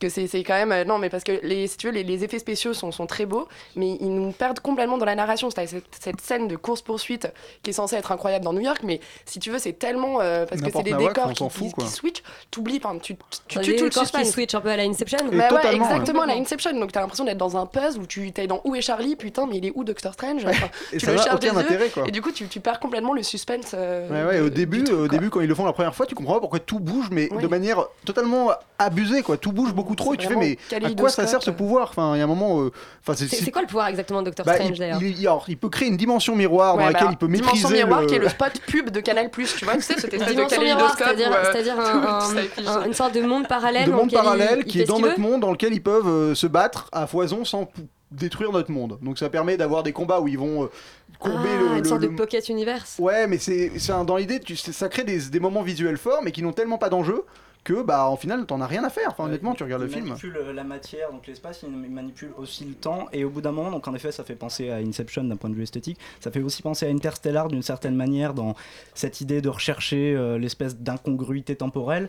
Speaker 5: Parce que c'est c'est quand même. euh, non, mais parce que les, si tu veux, les, les effets spéciaux sont, sont très beaux, mais ils nous perdent complètement dans la narration. C'est cette, cette scène de course-poursuite qui est censée être incroyable dans New York, mais si tu veux, c'est tellement. euh, parce que c'est des décors
Speaker 6: on s'en
Speaker 5: qui,
Speaker 6: fout,
Speaker 5: qui, qui switchent, t'oublies, enfin, tu, tu, tues tout le
Speaker 1: décors qui
Speaker 5: suspense.
Speaker 1: switch un peu à la Inception.
Speaker 6: Et
Speaker 5: Bah ouais, exactement, la Inception. Donc t'as l'impression d'être dans un puzzle où tu t'es dans Où est Charlie Putain, mais il est où Doctor Strange Enfin,
Speaker 6: Et
Speaker 5: Tu
Speaker 6: ça
Speaker 5: le
Speaker 6: n'a
Speaker 5: cherches des yeux,
Speaker 6: quoi.
Speaker 5: Et du coup, tu, tu perds complètement le suspense. euh,
Speaker 6: Ouais, ouais,
Speaker 5: de-
Speaker 6: au début,
Speaker 5: truc,
Speaker 6: au début, quand ils le font la première fois, tu comprends pas pourquoi tout bouge, mais de manière totalement abusée, quoi. Tout bouge beaucoup trop, et tu fais, mais à quoi ça sert ce pouvoir? Enfin, il y a un moment, euh, enfin, c'est,
Speaker 1: quoi le pouvoir exactement de Doctor
Speaker 6: bah,
Speaker 1: Strange
Speaker 6: il,
Speaker 1: d'ailleurs
Speaker 6: il- alors, il peut créer une dimension miroir
Speaker 5: Ouais,
Speaker 6: dans laquelle
Speaker 5: bah,
Speaker 6: il peut
Speaker 5: Dimension
Speaker 6: maîtriser
Speaker 5: miroir
Speaker 6: le...
Speaker 5: qui est le spot pub de Canal Plus, tu vois, tu sais, cette espèce de
Speaker 1: Dimension miroir, c'est-à-dire
Speaker 5: où, euh,
Speaker 1: c'est-à-dire un-
Speaker 5: tout
Speaker 1: un-
Speaker 5: s'affiche.
Speaker 1: un- une sorte de monde parallèle
Speaker 6: de monde parallèle qui est dans notre monde, dans lequel ils peuvent euh, se battre à foison sans détruire notre monde. Donc ça permet d'avoir des combats où ils vont euh, courber
Speaker 1: Ah,
Speaker 6: le,
Speaker 1: une
Speaker 6: le-
Speaker 1: sorte
Speaker 6: le-
Speaker 1: de pocket universe.
Speaker 6: Ouais, mais c'est dans l'idée, ça crée des, des moments visuels forts, mais qui n'ont tellement pas d'enjeu que, bah, en final, t'en as rien à faire. Enfin, honnêtement, tu regardes le
Speaker 10: il
Speaker 6: film.
Speaker 10: manipule euh, la matière, donc l'espace, il manipule aussi le temps, et au bout d'un moment, donc en effet, ça fait penser à Inception d'un point de vue esthétique, ça fait aussi penser à Interstellar d'une certaine manière dans cette idée de rechercher euh, l'espèce d'incongruité temporelle.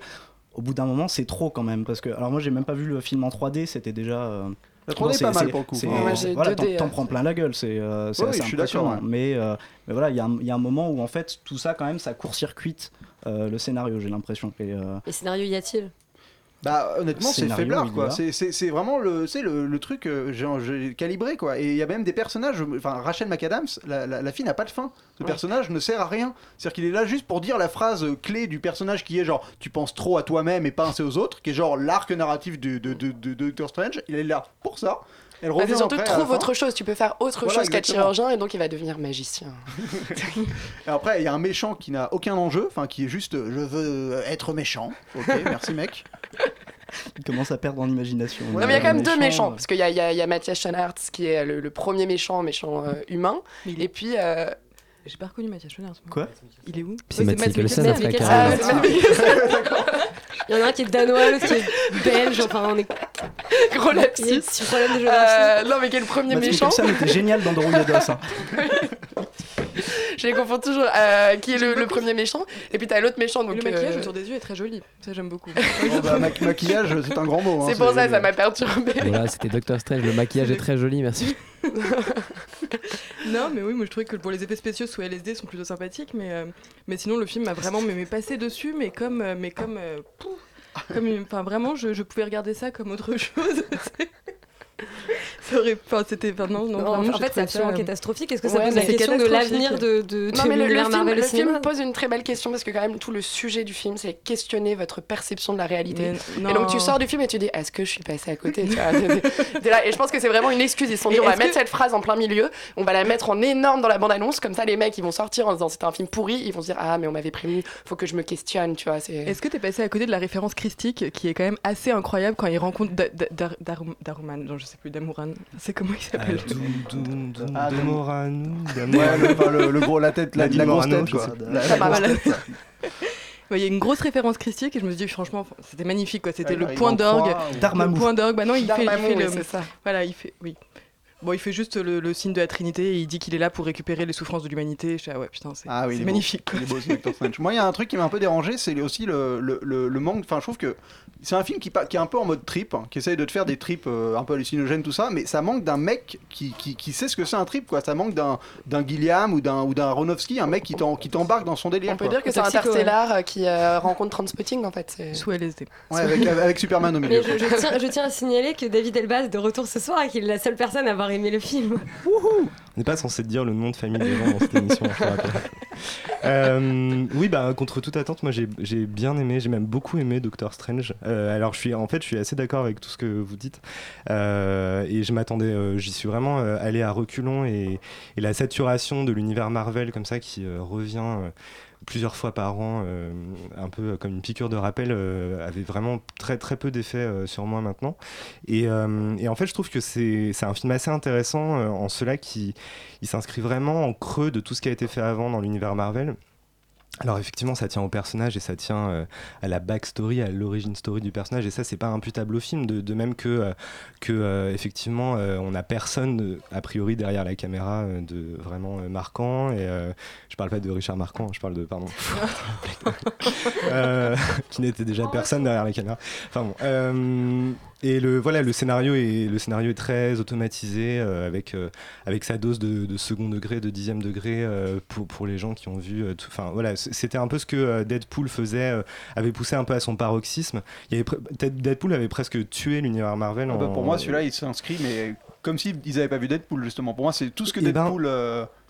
Speaker 10: Au bout d'un moment, c'est trop quand même, parce que, alors moi, j'ai même pas vu le film en 3D, c'était déjà. euh,
Speaker 6: La 3D est
Speaker 10: c'est-
Speaker 6: pas mal
Speaker 10: c'est-
Speaker 6: pour le coup.
Speaker 10: c'est-
Speaker 6: Enfin,
Speaker 5: Ouais, j'ai
Speaker 10: voilà,
Speaker 5: 2D,
Speaker 10: t'en-
Speaker 5: euh.
Speaker 10: prends plein la gueule, c'est euh,
Speaker 6: Oui, je suis
Speaker 10: impressionnant.
Speaker 6: ouais.
Speaker 10: Mais, euh, mais voilà, il y, a un- il y a un moment où en fait tout ça quand même ça court-circuite euh, le scénario, j'ai l'impression. Et, euh,
Speaker 1: Et scénario y a-t-il?
Speaker 6: Bah honnêtement c'est faiblard quoi. C'est- C'est c'est vraiment le, c'est le, le truc euh, j'ai calibré quoi. Et il y a même des personnages, enfin Rachel McAdams, la, la, la fille n'a pas de fin. Le
Speaker 5: Ouais.
Speaker 6: personnage ne sert à rien. C'est-à-dire qu'il est là juste pour dire la phrase euh, clé du personnage qui est genre tu penses trop à toi-même et pas assez aux autres, qui est genre l'arc narratif de, de, de, de Doctor Strange. Il est là pour ça. Elle
Speaker 5: Bah,
Speaker 6: revient
Speaker 5: surtout
Speaker 6: après,
Speaker 5: trouve autre chose, tu peux faire autre
Speaker 6: Voilà,
Speaker 5: chose qu'être chirurgien et donc il va devenir magicien.
Speaker 6: Et après il y a un méchant qui n'a aucun enjeu, enfin qui est juste euh, je veux être méchant. Ok merci mec.
Speaker 10: il commence à perdre en imagination.
Speaker 5: non, mais il y a quand même deux méchants, parce qu'il y a, il y a, il y a Mathias Schoenaerts qui est le, le premier méchant, méchant euh, humain,
Speaker 11: Il
Speaker 5: et puis. euh,
Speaker 11: J'ai pas reconnu Mathias Schoenaerts. moi.
Speaker 10: Quoi
Speaker 11: Il est où
Speaker 7: C'est Matt Mikkelsen après
Speaker 1: Mikkelsen.
Speaker 5: Ah.
Speaker 1: Il y en a un qui est danois, l'autre qui est belge. Enfin, on est.
Speaker 5: Gros lapsus.
Speaker 1: un petit problème de géographie.
Speaker 5: Euh, non, mais qui est le premier méchant
Speaker 10: Mikkelsen était génial dans Doroyados. Hein.
Speaker 5: Je les confonds toujours. euh, qui est le, le premier méchant Et puis t'as l'autre méchant. Donc,
Speaker 11: le maquillage
Speaker 5: euh,
Speaker 11: autour des yeux est très joli. Ça, j'aime beaucoup.
Speaker 6: Bon, bah, ma- maquillage c'est un grand mot. hein,
Speaker 5: c'est pour ça, ça m'a perturbé.
Speaker 7: Voilà, c'était Doctor Strange. Le maquillage est très joli, merci.
Speaker 11: Non, mais oui, je trouvais que pour les effets spéciaux sous LSD sont plutôt sympathiques, mais, euh, mais sinon le film m'a vraiment mais, mais passé dessus, mais comme, euh, mais comme, euh, pouf, comme, enfin vraiment, je, je pouvais regarder ça comme autre chose. enfin c'était, enfin non, non,
Speaker 1: en fait, c'est absolument
Speaker 11: ça,
Speaker 1: catastrophique. Est-ce que ça
Speaker 5: Ouais,
Speaker 1: pose la question de l'avenir de, de,
Speaker 5: Non,
Speaker 1: de
Speaker 5: mais le, film, le film pose une très belle question parce que quand même tout le sujet du film c'est questionner votre perception de la réalité.
Speaker 11: mais
Speaker 5: Et donc tu sors du film et tu dis est-ce que je suis passé à côté tu vois, t'es- t'es- t'es là. Et je pense que c'est vraiment une excuse. Ils se sont dit on va mettre cette phrase en plein milieu, on va la mettre en énorme dans la bande-annonce, comme ça les mecs ils vont sortir en disant c'était un film pourri, ils vont se dire ah mais on m'avait prévenu, faut que je me questionne, tu vois. C'est...
Speaker 11: Est-ce que t'es passé à côté de la référence christique qui est quand même assez incroyable quand il rencontre Da- Da- Dar- Darum- Daruman, sais plus, Damuran, C'est comment il s'appelle
Speaker 6: Ah,
Speaker 12: Domorano,
Speaker 6: Ouais, le, enfin, le- le gros, la tête, la, la grosse tête, quoi. La- la grosse
Speaker 11: Voilà.
Speaker 6: tête.
Speaker 11: Ouais, Il y a une grosse référence christique et je me suis dit franchement c'était magnifique quoi. C'était
Speaker 6: Ouais,
Speaker 11: le point d'orgue. Le point d'orgue. Bah non il fait, il
Speaker 5: Darmamou,
Speaker 11: fait
Speaker 5: oui,
Speaker 11: le.
Speaker 5: ça.
Speaker 11: Voilà il fait oui. Bon il fait juste le, le signe de la Trinité et il dit qu'il est là pour récupérer les souffrances de l'humanité. Je ah ouais putain c'est
Speaker 6: Ah oui, beau.
Speaker 11: magnifique.
Speaker 6: beau. Moi, il y a un truc qui m'a un peu dérangé, c'est aussi le, le, le- le manque. Enfin, je trouve que c'est un film qui, est un peu en mode trip, hein, qui essaye de te faire des trips euh, un peu hallucinogènes, tout ça, mais ça manque d'un mec qui, qui, qui sait ce que c'est un trip, quoi. Ça manque d'un d'un Gilliam ou d'un ou d'un Aronofsky, un mec qui t'en- qui t'embarque dans son délire.
Speaker 5: On peut
Speaker 6: quoi.
Speaker 5: dire que c'est
Speaker 1: Toxico,
Speaker 5: Interstellar euh, qui euh, rencontre Transpotting en fait.
Speaker 11: Sous LSD.
Speaker 6: Ouais, avec, avec Superman au milieu.
Speaker 1: Mais je, je tiens, je tiens à signaler que David Elbaz est de retour ce soir et qu'il est la seule personne à avoir aimé le film.
Speaker 12: On n'est pas censé dire le nom de famille des gens dans cette émission. Euh, oui, bah, contre toute attente, moi j'ai bien aimé, j'ai même beaucoup aimé Doctor Strange. Euh, alors, je suis, en fait, je suis assez d'accord avec tout ce que vous dites. Euh, et je m'attendais, j'y suis vraiment allé à reculons. Et, et la saturation de l'univers Marvel, comme ça, qui revient. Plusieurs fois par an, euh, un peu comme une piqûre de rappel, euh, avait vraiment très très peu d'effet euh, sur moi maintenant. Et, euh, et en fait, je trouve que c'est c'est un film assez intéressant euh, en cela qui il s'inscrit vraiment en creux de tout ce qui a été fait avant dans l'univers Marvel. Alors effectivement, ça tient au personnage et ça tient euh, à la backstory, à l'origine story du personnage, et ça, c'est pas imputable au film, de, de même que, euh, que euh, effectivement, on n'a personne a priori derrière la caméra de vraiment marquant. Et je parle pas de Richard Marquand, je parle de pardon, qui n'était déjà personne derrière la caméra. Enfin bon. Et le voilà, le scénario est le scénario est très automatisé euh, avec euh, avec sa dose de, de second degré, de dixième degré euh, pour pour les gens qui ont vu. Enfin voilà, c'était un peu ce que Deadpool faisait, avait poussé un peu à son paroxysme. Il y avait pre- peut-être Deadpool avait presque tué l'univers Marvel.
Speaker 6: Ah bah, pour moi, celui-là, il s'inscrit, mais comme s'ils n'avaient pas vu Deadpool, justement. Pour moi, c'est tout ce que
Speaker 12: Eh ben-
Speaker 6: Deadpool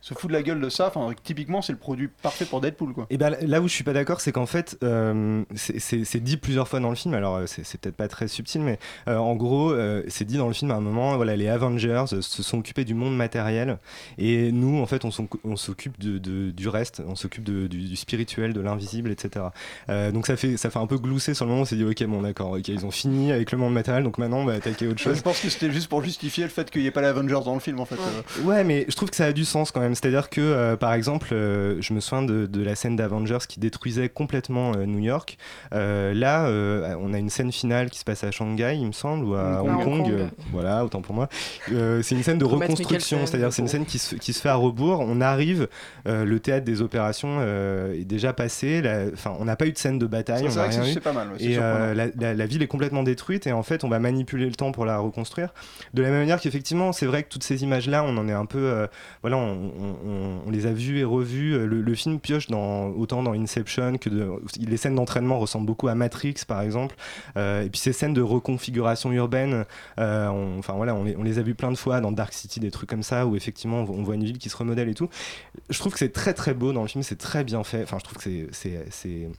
Speaker 6: se fout de la gueule de ça. Enfin, typiquement, c'est le produit parfait pour Deadpool, quoi.
Speaker 12: Et ben là où je suis pas d'accord, c'est qu'en fait, euh, c'est- dit plusieurs fois dans le film. Alors euh, c'est peut-être pas très subtil, mais euh, en gros, euh, c'est dit dans le film à un moment. Voilà, les Avengers se sont occupés du monde matériel, et nous, en fait, on s'occupe de, de- du reste. On s'occupe du, du spirituel, de l'invisible, etc. Euh, donc ça fait ça fait un peu glousser sur le moment. On s'est dit ok, bon d'accord, ok, ils ont fini avec le monde matériel, donc maintenant on va attaquer autre chose.
Speaker 6: Je pense que c'était juste pour justifier le fait qu'il n'y ait pas les Avengers dans le film, en fait.
Speaker 12: Ouais, mais je trouve que ça a du sens quand même. C'est-à-dire que, euh, par exemple, euh, je me souviens de, de la scène d'Avengers qui détruisait complètement euh, New York. Euh, là, euh, on a une scène finale qui se passe à Shanghai, il me semble, ou à
Speaker 5: Hong
Speaker 12: Hong
Speaker 5: Kong.
Speaker 12: Euh, voilà, autant pour moi. Euh, c'est une scène de reconstruction, c'est-à-dire c'est une scène qui se, qui se fait à rebours. On arrive, euh, le théâtre des opérations euh, est déjà passé. Enfin, on n'a pas eu de scène de bataille.
Speaker 6: C'est
Speaker 12: n'a
Speaker 6: vrai que
Speaker 12: rien
Speaker 6: c'est- pas mal, ouais,
Speaker 12: Et euh, la, la- la ville est complètement détruite et en fait on va manipuler le temps pour la reconstruire. De la même manière qu'effectivement c'est vrai que toutes ces images là on en est un peu euh, voilà on, on- les a vues et revues. Euh, Le, film pioche dans, autant dans Inception que les scènes d'entraînement ressemblent beaucoup à Matrix par exemple. Euh, et puis ces scènes de reconfiguration urbaine, euh, on, enfin voilà on les, a vues plein de fois dans Dark City des trucs comme ça où effectivement on voit une ville qui se remodèle et tout. Je trouve que c'est très très beau dans le film, c'est très bien fait. Enfin je trouve que c'est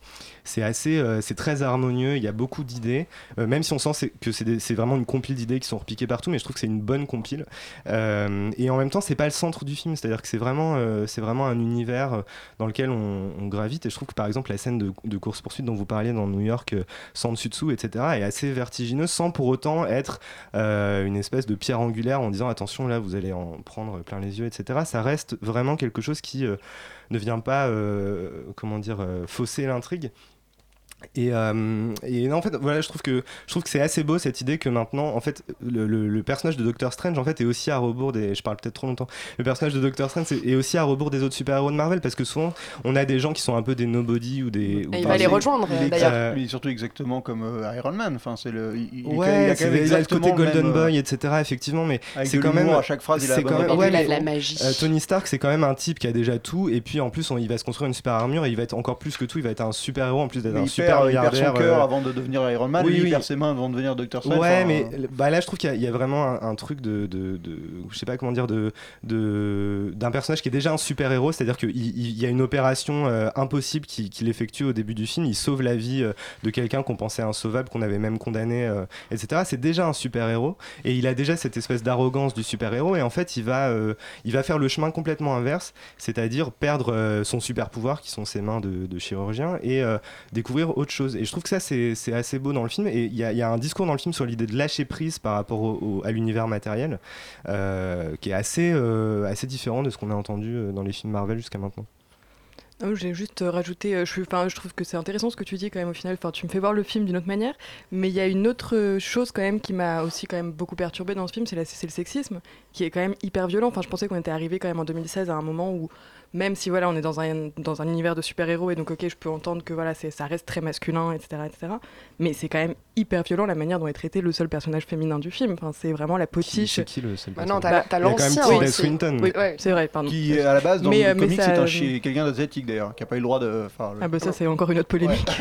Speaker 12: c'est assez euh, c'est très harmonieux il y a beaucoup d'idées. Euh, même si on sent que c'est vraiment une compile d'idées qui sont repiquées partout mais je trouve que c'est une bonne compile. Euh, et en même temps c'est pas le centre du film. C'est à dire que c'est vraiment c'est vraiment un univers dans lequel on, gravite. Et je trouve que par exemple la scène de, course poursuite dont vous parliez dans New York sans dessus dessous etc est assez vertigineuse sans pour autant être une espèce de pierre angulaire en disant attention là vous allez en prendre plein les yeux etc ça reste vraiment quelque chose qui ne vient pas euh, comment dire euh, fausser l'intrigue et, euh, et non, en fait, voilà, je trouve que je trouve que c'est assez beau cette idée que maintenant, en fait, le, le- le personnage de Doctor Strange, en fait, est aussi à rebours des. Je parle peut-être trop longtemps. Le personnage de Doctor Strange est est aussi à rebours des autres super-héros de Marvel parce que souvent, on a des gens qui sont un peu des nobody ou des. ou
Speaker 5: Et il va les rejoindre d'ailleurs.
Speaker 6: est surtout exactement comme euh, Iron Man. Enfin, c'est le. Il,
Speaker 12: Ouais,
Speaker 6: a
Speaker 12: il a le
Speaker 6: exactement
Speaker 12: côté Golden
Speaker 6: même, euh,
Speaker 12: Boy, etc. Effectivement, mais c'est
Speaker 6: de
Speaker 12: quand même.
Speaker 6: l'humour, à chaque phrase, il a
Speaker 12: quand même. ouais,
Speaker 5: la,
Speaker 12: mais-
Speaker 5: la magie.
Speaker 12: euh, Tony Stark, c'est quand même un type qui a déjà tout, et puis en plus, on- il va se construire une super armure, et il va être encore plus que tout, il va être un super héros en plus d'être
Speaker 6: Mais
Speaker 12: un super
Speaker 6: il perd
Speaker 12: milliardaire.
Speaker 6: son cœur
Speaker 12: euh,
Speaker 6: avant de devenir Iron Man,
Speaker 12: oui,
Speaker 6: lui,
Speaker 12: oui.
Speaker 6: il perd ses mains avant de devenir Doctor Strange.
Speaker 12: Ouais,
Speaker 6: enfin,
Speaker 12: mais
Speaker 6: euh,
Speaker 12: bah là, je trouve qu'il y, a- il y a vraiment un, un truc de, de, de- je sais pas comment dire, de, d'un personnage qui est déjà un super héros, c'est-à-dire qu'il il- il y a une opération euh, impossible qu'il effectue au début du film. Il sauve la vie euh, de quelqu'un qu'on pensait insauvable, qu'on avait même condamné, euh, etc. C'est déjà un super héros et il a déjà cette espèce d'arrogance du super héros et en fait, il va, euh, il va faire le chemin complètement inverse, c'est-à-dire perdre euh, son super pouvoir qui sont ses mains de, de chirurgien et euh, découvrir chose. Et je trouve que ça, c'est assez beau dans le film. Et il y, a- un discours dans le film sur l'idée de lâcher prise par rapport à l'univers matériel, euh, qui est assez, euh, assez différent de ce qu'on a entendu euh, dans les films Marvel jusqu'à maintenant.
Speaker 11: J'ai juste rajouté, je, trouve que c'est intéressant ce que tu dis quand même au final, enfin, tu me fais voir le film d'une autre manière, mais il y a une autre chose quand même qui m'a aussi quand même beaucoup perturbée dans ce film, c'est le sexisme, qui est quand même hyper violent. Enfin, je pensais qu'on était arrivé quand même en 2016 à un moment où, même si voilà, on est dans un, dans un univers de super-héros, et donc ok, je peux entendre que voilà, c'est- ça reste très masculin, etc., etc., mais c'est quand même hyper violent la manière dont est traité le seul personnage féminin du film. Enfin, c'est vraiment la potiche.
Speaker 12: C'est qui le seul
Speaker 5: Bah non,
Speaker 12: personnage
Speaker 5: t'as- t'as l'ancien aussi.
Speaker 12: Swinton.
Speaker 11: Oui,
Speaker 5: Ouais.
Speaker 11: c'est vrai, pardon.
Speaker 6: Qui à la base dans
Speaker 11: Mais,
Speaker 6: le
Speaker 11: euh,
Speaker 6: comic
Speaker 11: ça-
Speaker 6: c'est un quelqu'un d'asiatique d'ailleurs, qui a pas eu le droit de. enfin, le-
Speaker 11: Ah bah ça c'est encore une autre polémique.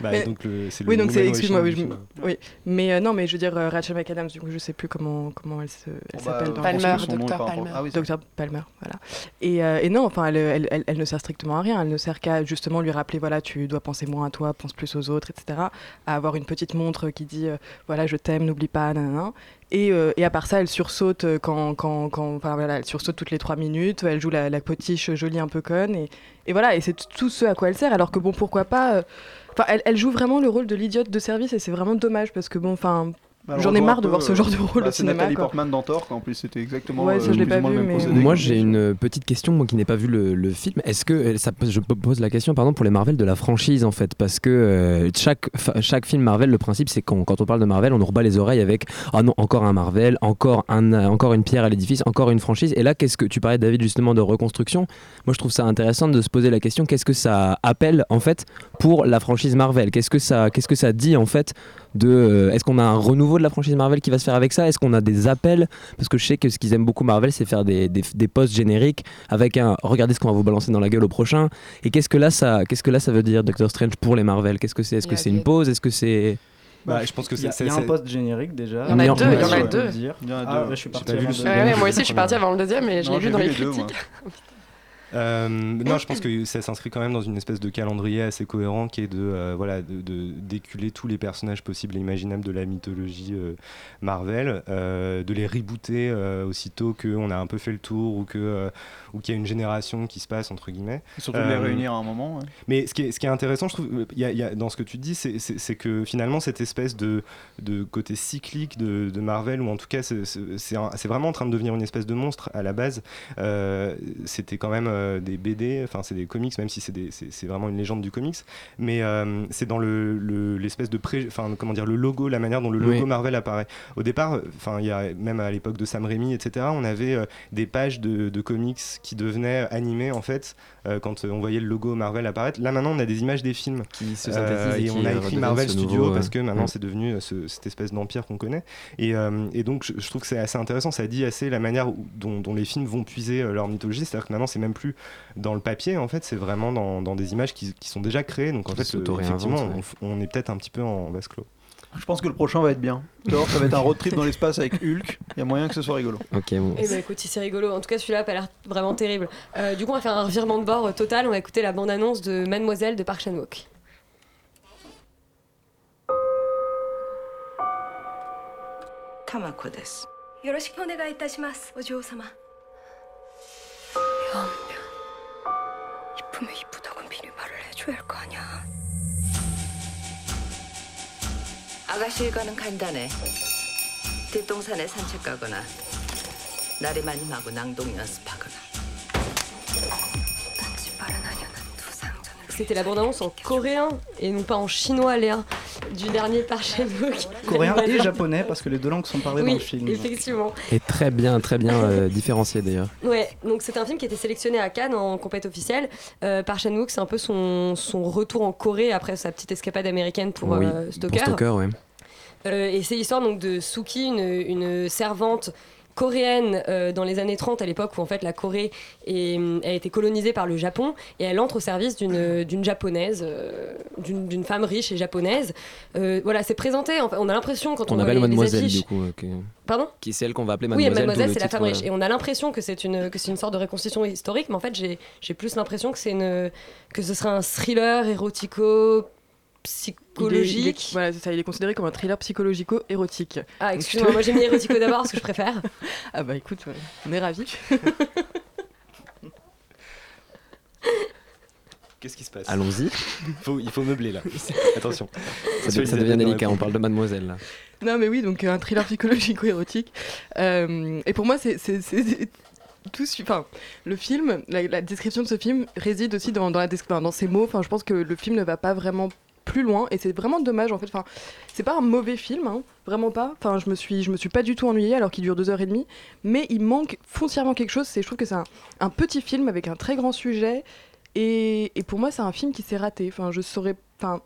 Speaker 12: Bah,
Speaker 11: Mais-
Speaker 12: donc le- c'est le
Speaker 11: oui donc c'est excuse-moi oui, je- mais euh, non mais je veux dire euh, Rachel McAdams du coup je sais plus comment comment elle se elle
Speaker 6: Bon, bah,
Speaker 11: s'appelle
Speaker 6: euh,
Speaker 11: dans
Speaker 5: Palmer,
Speaker 6: pas
Speaker 5: Palmer.
Speaker 6: Ah oui,
Speaker 11: Docteur Palmer voilà. Et, euh, et non enfin elle, elle, elle- elle ne sert strictement à rien. Elle ne sert qu'à justement lui rappeler voilà tu dois penser moins à toi pense plus aux autres etc à avoir une petite montre qui dit euh, voilà je t'aime n'oublie pas nanana. Et, euh, et à part ça, elle sursaute euh, quand, quand, quand enfin, voilà, elle sursaute toutes les trois minutes. Elle joue la, potiche jolie un peu conne. Et, et voilà, et c'est tout ce à quoi elle sert. Alors que bon, pourquoi pas euh, Enfin, elle, elle joue vraiment le rôle de l'idiote de service et c'est vraiment dommage parce que bon, enfin,
Speaker 6: Bah,
Speaker 11: j'en ai marre de
Speaker 6: peu,
Speaker 11: voir ce
Speaker 6: euh,
Speaker 11: genre de rôle
Speaker 6: bah,
Speaker 11: au cinéma.
Speaker 6: Nathalie
Speaker 11: quoi.
Speaker 6: Portman dans Thor, en plus c'était exactement
Speaker 11: Ouais, ça,
Speaker 6: euh,
Speaker 11: je l'ai
Speaker 6: plus
Speaker 11: pas
Speaker 6: ou moins le
Speaker 11: vu,
Speaker 6: même
Speaker 11: mais-
Speaker 6: procédé.
Speaker 7: Moi, j'ai une petite question, moi qui n'ai pas vu le, le film. Est-ce que euh, ça, je pose la question, pardon, pour les Marvel de la franchise en fait, parce que euh, chaque chaque film Marvel, le principe c'est quand quand on parle de Marvel, on nous rebat les oreilles avec ah non encore un Marvel, encore un euh, encore une pierre à l'édifice, encore une franchise. Et là, qu'est-ce que tu parlais David justement de reconstruction Moi, je trouve ça intéressant de se poser la question qu'est-ce que ça appelle en fait pour la franchise Marvel? Qu'est-ce que ça qu'est-ce que ça dit en fait de euh, est-ce qu'on a un renouveau de la franchise Marvel qui va se faire avec ça? Est-ce qu'on a des appels? Parce que je sais que ce qu'ils aiment beaucoup Marvel, c'est faire des, des, des posts génériques avec un regardez ce qu'on va vous balancer dans la gueule au prochain. Et qu'est-ce que là ça qu'est-ce que là ça veut dire Doctor Strange pour les Marvel? Qu'est-ce que c'est? Est-ce que
Speaker 5: a
Speaker 7: c'est une pause? Est-ce que c'est
Speaker 12: Bah, je pense que
Speaker 10: Il y a,
Speaker 12: c'est
Speaker 10: il y a
Speaker 12: c'est-
Speaker 10: un post générique déjà.
Speaker 5: Il y en a deux, il y en a
Speaker 10: Je peux
Speaker 5: deux.
Speaker 10: le dire.
Speaker 6: Il y en a
Speaker 10: Ah,
Speaker 6: deux.
Speaker 10: bah, je suis parti
Speaker 5: moi aussi, je suis partie avant le deuxième, mais je
Speaker 6: Non,
Speaker 5: l'ai vu dans
Speaker 6: vu
Speaker 5: les
Speaker 6: les deux, moi.
Speaker 5: critiques.
Speaker 12: Euh, non, je pense que ça s'inscrit quand même dans une espèce de calendrier assez cohérent qui est de euh, voilà de, de- d'éculer tous les personnages possibles et imaginables de la mythologie euh, Marvel, de les rebooter aussitôt qu'on a un peu fait le tour ou que ou qu'il y a une génération qui se passe entre guillemets.
Speaker 6: Surtout de les réunir à un moment. ouais.
Speaker 12: Mais ce qui est, ce qui est intéressant, je trouve, y a- y a- dans ce que tu dis, c'est- que finalement, cette espèce de, de côté cyclique de, de Marvel, ou en tout cas, c'est- vraiment en train de devenir une espèce de monstre à la base. C'était quand même des BD, enfin, c'est des comics, même si c'est vraiment une légende du comics. Mais euh, c'est dans le- le- l'espèce de pré, enfin, comment dire, le logo, la manière dont le logo
Speaker 7: Oui.
Speaker 12: Marvel apparaît. Au départ, enfin, il y a même à l'époque de Sam Raimi, etc., on avait euh, des pages de, de comics qui devenaient animées en fait euh, quand euh, on voyait le logo Marvel apparaître. Là maintenant, on a des images des films
Speaker 7: qui se
Speaker 12: Euh,
Speaker 7: synthétisent
Speaker 12: et
Speaker 7: qui,
Speaker 12: on a
Speaker 7: euh,
Speaker 12: écrit Marvel Studio
Speaker 7: nouveau,
Speaker 12: parce
Speaker 7: euh,
Speaker 12: que maintenant
Speaker 7: mm.
Speaker 12: c'est devenu euh, ce- cette espèce d'empire qu'on connaît. Et, euh, et donc je, je trouve que c'est assez intéressant. Ça dit assez la manière où- dont, dont les films vont puiser euh, leur mythologie. C'est-à-dire que maintenant c'est même plus dans le papier en fait, c'est vraiment dans, dans des images qui, qui sont déjà créées. Donc en
Speaker 7: Qui
Speaker 12: fait, euh,
Speaker 7: s'auto-réinventent,
Speaker 12: effectivement,
Speaker 7: ouais.
Speaker 12: on f- on, est peut-être un petit peu en vase clos.
Speaker 6: Je pense que le prochain va être bien. Thor, ça va être un road trip dans l'espace avec Hulk. Il y a moyen que ce soit rigolo.
Speaker 7: Ok, bon.
Speaker 1: Eh ben écoute, si c'est rigolo. En tout cas, celui-là a pas l'air vraiment terrible. Euh, du coup, on va faire un revirement de bord euh, total. On va écouter la bande-annonce de Mademoiselle de Park Chan-wook.
Speaker 13: 玉子です
Speaker 14: よろしくお願いいたしますお嬢様 이쁘면 이쁘다고 미리 말을 해줘야 할 거 아니야.
Speaker 13: 아가씨 일과는 간단해. 뒷동산에 산책 가거나 나리마님하고 낭독 연습하거나
Speaker 1: C'était la bande-annonce en coréen et non pas en chinois, Léa, du dernier Park Chan-wook.
Speaker 10: Coréen et japonais parce que les deux langues sont parlées dans
Speaker 1: Oui,
Speaker 10: le film.
Speaker 1: effectivement.
Speaker 7: Et très bien, très bien euh, différencié d'ailleurs.
Speaker 1: Ouais, donc c'est un film qui a été sélectionné à Cannes en compète officielle. Euh, Park Chan-wook, c'est un peu son, son retour en Corée après sa petite escapade américaine pour
Speaker 7: oui,
Speaker 1: euh, Stalker.
Speaker 7: Pour Stalker, ouais.
Speaker 1: Euh, et c'est l'histoire donc de Suki, une, une servante coréenne euh, dans les années 30 à l'époque où en fait la Corée est- a été colonisée par le Japon et elle entre au service d'une d'une japonaise euh, d'une femme riche et japonaise Euh, voilà c'est présenté en fait, on a l'impression quand on,
Speaker 7: On
Speaker 1: voit
Speaker 7: appelle
Speaker 1: les, les
Speaker 7: Mademoiselle
Speaker 1: affiches
Speaker 7: du coup. ok.
Speaker 1: pardon?
Speaker 7: Qui c'est elle qu'on va appeler
Speaker 1: oui,
Speaker 7: Mademoiselle
Speaker 1: mademoiselle,
Speaker 7: d'où le
Speaker 1: c'est la femme riche. Et on a l'impression que c'est une, que c'est une sorte de reconstitution historique, mais en fait, j'ai, plus l'impression que c'est une, que ce sera un thriller érotico
Speaker 11: Il est-
Speaker 1: psychologique.
Speaker 11: il est- voilà, c'est ça, il est considéré comme un thriller psychologico-érotique.
Speaker 1: Ah, excuse-moi, moi j'ai mis érotico d'abord parce que je préfère.
Speaker 11: Ah bah écoute, ouais, on est ravis.
Speaker 12: Qu'est-ce qui se passe?
Speaker 7: Allons-y.
Speaker 12: Faut- il faut meubler là. Attention.
Speaker 7: Ça, devient- ça devient délicat, on parle de mademoiselle là.
Speaker 11: Non, mais oui, donc euh, un thriller psychologico-érotique. Euh, et pour moi, c'est. c'est- c'est- Tout, enfin, le film, la, la description de ce film réside aussi dans, dans, la descri- enfin, dans ces mots. Enfin, je pense que le film ne va pas vraiment plus loin et c'est vraiment dommage en fait. Enfin, c'est pas un mauvais film, hein, vraiment pas. Enfin, je me suis, je me suis pas du tout ennuyée alors qu'il dure deux heures et demie, mais il manque foncièrement quelque chose. C'est, je trouve que c'est un, petit film avec un très grand sujet et, et pour moi, c'est un film qui s'est raté. Enfin, je saurais, enfin,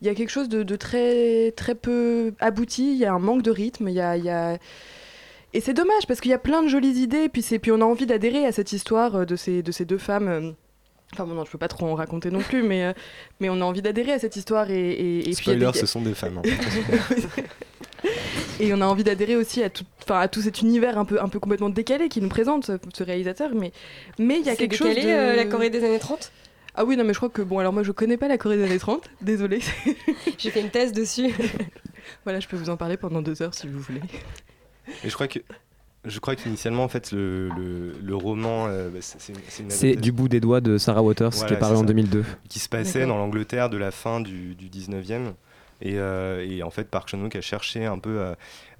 Speaker 11: il y a quelque chose de, très, très peu abouti. Il y a un manque de rythme. Il y a, et c'est dommage parce qu'il y a plein de jolies idées. Puis puis on a envie d'adhérer à cette histoire euh, de ces, de ces deux femmes. Enfin bon, non, je peux pas trop en raconter non plus, mais, euh, mais on a envie d'adhérer à cette histoire et, puis
Speaker 12: Spoiler,
Speaker 11: des-
Speaker 12: ce sont des femmes. hein.
Speaker 11: et on a envie d'adhérer aussi à tout, enfin, à tout cet univers un peu, un peu complètement décalé qui nous présente ce, réalisateur. Mais mais il y a quelque
Speaker 1: décalé,
Speaker 11: chose de
Speaker 1: euh, la Corée des années 30
Speaker 11: Ah oui, non, mais je crois que bon, alors moi je connais pas la Corée des années 30, désolée.
Speaker 1: J'ai fait une thèse dessus.
Speaker 11: voilà, je peux vous en parler pendant deux heures si vous voulez.
Speaker 12: Et je crois que. Je crois qu'initialement, en fait, le, le, le roman, euh, bah, c'est c'est une- c'est une
Speaker 7: C'est
Speaker 12: adaptation.
Speaker 7: du bout des doigts de Sarah Waters qui est paru en
Speaker 12: ça.
Speaker 7: 2002.
Speaker 12: Qui se passait
Speaker 7: D'accord.
Speaker 12: dans l'Angleterre de la fin du, du 19e. Et, euh, et en fait, Park Chan-wook a cherché un peu. euh,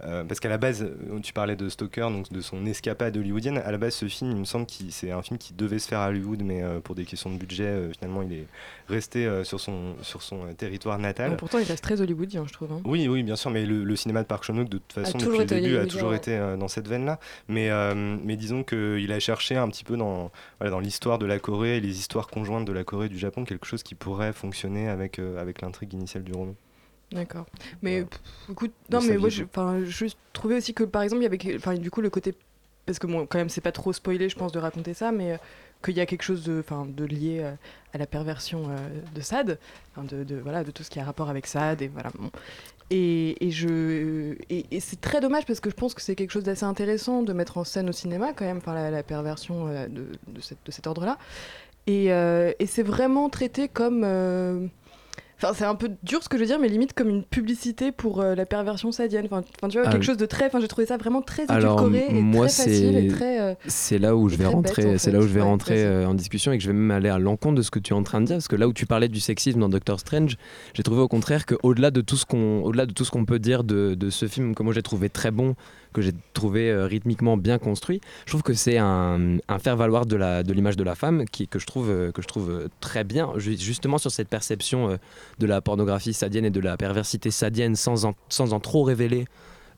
Speaker 12: euh, parce qu'à la base, tu parlais de Stoker, donc de son escapade hollywoodienne. À la base, ce film, il me semble que c'est un film qui devait se faire à Hollywood, mais pour des questions de budget, finalement, il est resté sur son, sur son territoire natal.
Speaker 11: Pourtant, il reste très hollywoodien, je trouve. hein.
Speaker 12: Oui, oui, bien sûr, mais le, le cinéma de Park Chan-wook, de toute façon, depuis le début, a toujours été dans cette veine-là. Mais, euh, mais disons qu'il a cherché un petit peu dans, voilà, dans l'histoire de la Corée et les histoires conjointes de la Corée et du Japon, quelque chose qui pourrait fonctionner avec, euh, avec l'intrigue initiale du roman.
Speaker 11: D'accord. Mais pff, écoute, non, mais moi, je, je trouvais aussi que par exemple, il y avait, du coup, le côté, parce que bon, quand même, c'est pas trop spoilé, je pense, de raconter ça, mais euh, qu'il y a quelque chose de, enfin, de lié euh, à la perversion euh, de Sade, de, de, voilà, de tout ce qui a rapport avec Sade, et voilà. bon. Et, et je, et, et c'est très dommage parce que je pense que c'est quelque chose d'assez intéressant de mettre en scène au cinéma quand même, enfin, la, la perversion euh, de, de, cette- de cet ordre-là. Et, et c'est vraiment traité comme. Enfin, c'est un peu dur ce que je veux dire, mais limite comme une publicité pour euh, la perversion sadienne. Enfin, enfin, tu vois,
Speaker 7: Ah,
Speaker 11: quelque chose de très. Enfin, j'ai trouvé ça vraiment très
Speaker 7: Alors
Speaker 11: édulcoré et
Speaker 7: moi
Speaker 11: très facile et
Speaker 7: c'est
Speaker 11: très. euh,
Speaker 7: c'est là où je vais rentrer
Speaker 11: en
Speaker 7: c'est là où je vais
Speaker 11: Ouais,
Speaker 7: rentrer euh, en discussion et que je vais même aller à l'encontre de ce que tu es en train de dire parce que là où tu parlais du sexisme dans Doctor Strange j'ai trouvé au contraire que au-delà de tout ce qu'on au-delà de tout ce qu'on peut dire de, de ce film que moi j'ai trouvé très bon que j'ai trouvé euh, rythmiquement bien construit. Je trouve que c'est un, un faire valoir de l'image de la femme que je trouve euh, euh, très bien. Ju- justement sur cette perception de la pornographie sadienne et de la perversité sadienne sans sans en trop révéler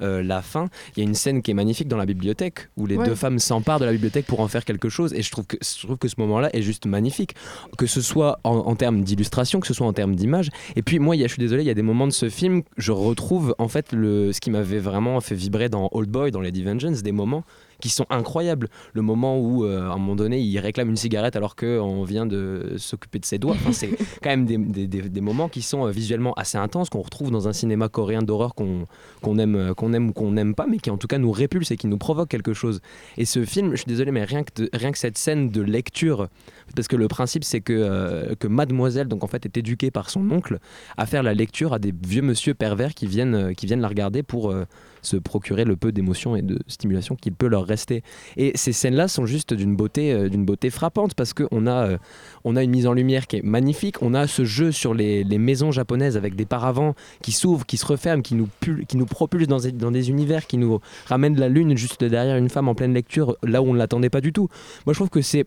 Speaker 7: euh, la fin. Il y a une scène qui est magnifique dans la bibliothèque où les
Speaker 11: Ouais.
Speaker 7: deux femmes s'emparent de la bibliothèque pour en faire quelque chose et je trouve que, je trouve que ce moment-là est juste magnifique. Que ce soit en, en termes d'illustration, que ce soit en termes d'image. Et puis moi, y a, je suis désolé, il y a des moments de ce film, je retrouve en fait le, ce qui m'avait vraiment fait vibrer dans Old Boy, dans Lady Vengeance, des moments qui sont incroyables. Le moment où, euh, à un moment donné, il réclame une cigarette alors qu'on vient de s'occuper de ses doigts. Enfin, c'est quand même des, des- des- des moments qui sont euh, visuellement assez intenses, qu'on retrouve dans un cinéma coréen d'horreur qu'on qu'on aime, euh, qu'on aime ou qu'on n'aime pas, mais qui en tout cas nous répulse et qui nous provoque quelque chose. Et ce film, je suis désolé, mais rien que, de- rien que cette scène de lecture, parce que le principe c'est que, euh, que mademoiselle, donc en fait, est éduquée par son oncle à faire la lecture à des vieux monsieur pervers qui viennent, qui viennent la regarder pour euh, se procurer le peu d'émotion et de stimulation qu'il peut leur rester. Et ces scènes-là sont juste d'une beauté, euh, d'une beauté frappante parce qu'on a, euh, on a une mise en lumière qui est magnifique. On a ce jeu sur les, maisons japonaises avec des paravents qui s'ouvrent, qui se referment, qui nous, qui nous propulsent dans, des- dans des univers, qui nous ramènent la lune juste derrière une femme en pleine lecture, là où on ne l'attendait pas du tout. Moi, je trouve que c'est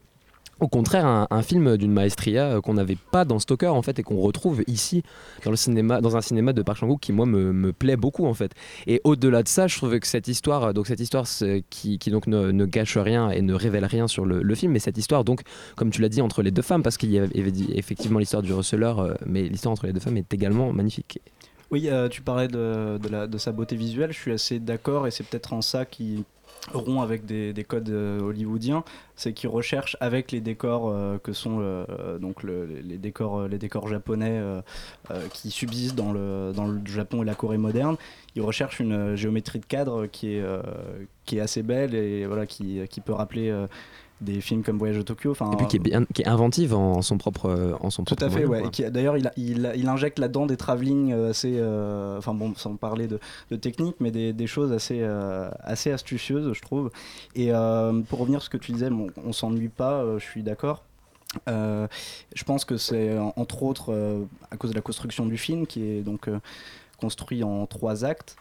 Speaker 7: au contraire un, film d'une maestria euh, qu'on n'avait pas dans Stoker en fait et qu'on retrouve ici dans le cinéma dans un cinéma de Park Chan-wook qui moi me, me plaît beaucoup en fait. Et au-delà de ça je trouve que cette histoire euh, donc cette histoire qui, qui donc ne, ne gâche rien et ne révèle rien sur le, film mais cette histoire donc comme tu l'as dit entre les deux femmes parce qu'il y avait effectivement l'histoire du receleur euh, mais l'histoire entre les deux femmes est également magnifique.
Speaker 10: Oui, tu parlais de, de sa beauté visuelle, je suis assez d'accord et c'est peut-être en ça qui rompt avec des, des codes euh, hollywoodiens, c'est qu'il recherche avec les décors euh, que sont euh, donc le- les, décors, les décors japonais qui subsistent dans le, dans le Japon et la Corée moderne, il recherche une géométrie de cadre qui est, qui est assez belle et voilà, qui, qui peut rappeler des films comme Voyage au Tokyo. Enfin,
Speaker 7: et puis qui est bien qui est inventive en son propre euh, en son
Speaker 10: tout
Speaker 7: propre
Speaker 10: à fait,
Speaker 7: moyen,
Speaker 10: ouais. D'ailleurs, il, injecte là-dedans des travelling euh, assez. euh, Enfin, bon, sans parler de, de technique, mais des, des choses assez, euh, assez astucieuses, je trouve. Et euh, pour revenir à ce que tu disais, bon, on s'ennuie pas, je suis d'accord. Je pense que c'est en- entre autres à cause de la construction du film qui est donc construit en trois actes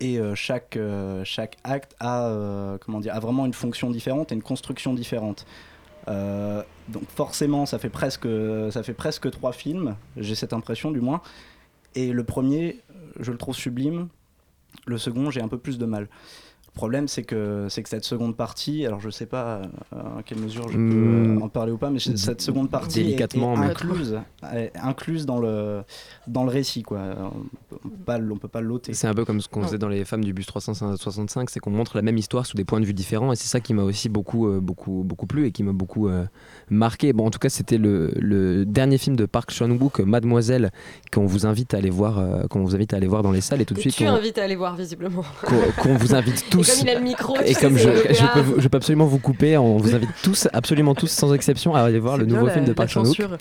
Speaker 10: et euh, chaque, euh, chaque acte a, euh, comment dire, a vraiment une fonction différente et une construction différente. Donc forcément ça fait presque, ça fait presque trois films, j'ai cette impression du moins. Et le premier, je le trouve sublime. Le second, j'ai un peu plus de mal. Le problème, c'est que, c'est que cette seconde partie, alors je sais pas euh, à quelle mesure je peux
Speaker 7: Hmm.
Speaker 10: euh, en parler ou pas, mais cette seconde partie est-
Speaker 7: Délicatement,
Speaker 10: est, incluse, est incluse dans le, dans le récit. Quoi. On peut pas, l- on peut pas l'ôter.
Speaker 7: C'est un peu comme ce qu'on faisait dans les femmes du bus 365, c'est qu'on montre la même histoire sous des points de vue différents et c'est ça qui m'a aussi beaucoup, euh, beaucoup, beaucoup plu et qui m'a beaucoup euh, marqué. Bon, en tout cas, c'était le, le dernier film de Park Chan-wook, Mademoiselle, qu'on vous invite à aller voir, euh, qu'on vous invite à aller voir dans les salles et tout de
Speaker 1: Que
Speaker 7: suite
Speaker 1: tu invites à aller voir visiblement.
Speaker 7: qu'on qu'on vous invite tous.
Speaker 1: Et comme il a le micro,
Speaker 7: et
Speaker 1: tu
Speaker 7: comme
Speaker 1: sais,
Speaker 7: je, peux, vous- je peux absolument vous couper, on vous invite tous, absolument tous, sans exception, à aller voir le nouveau
Speaker 11: la-
Speaker 7: film de Park Chan-wook.
Speaker 11: censure.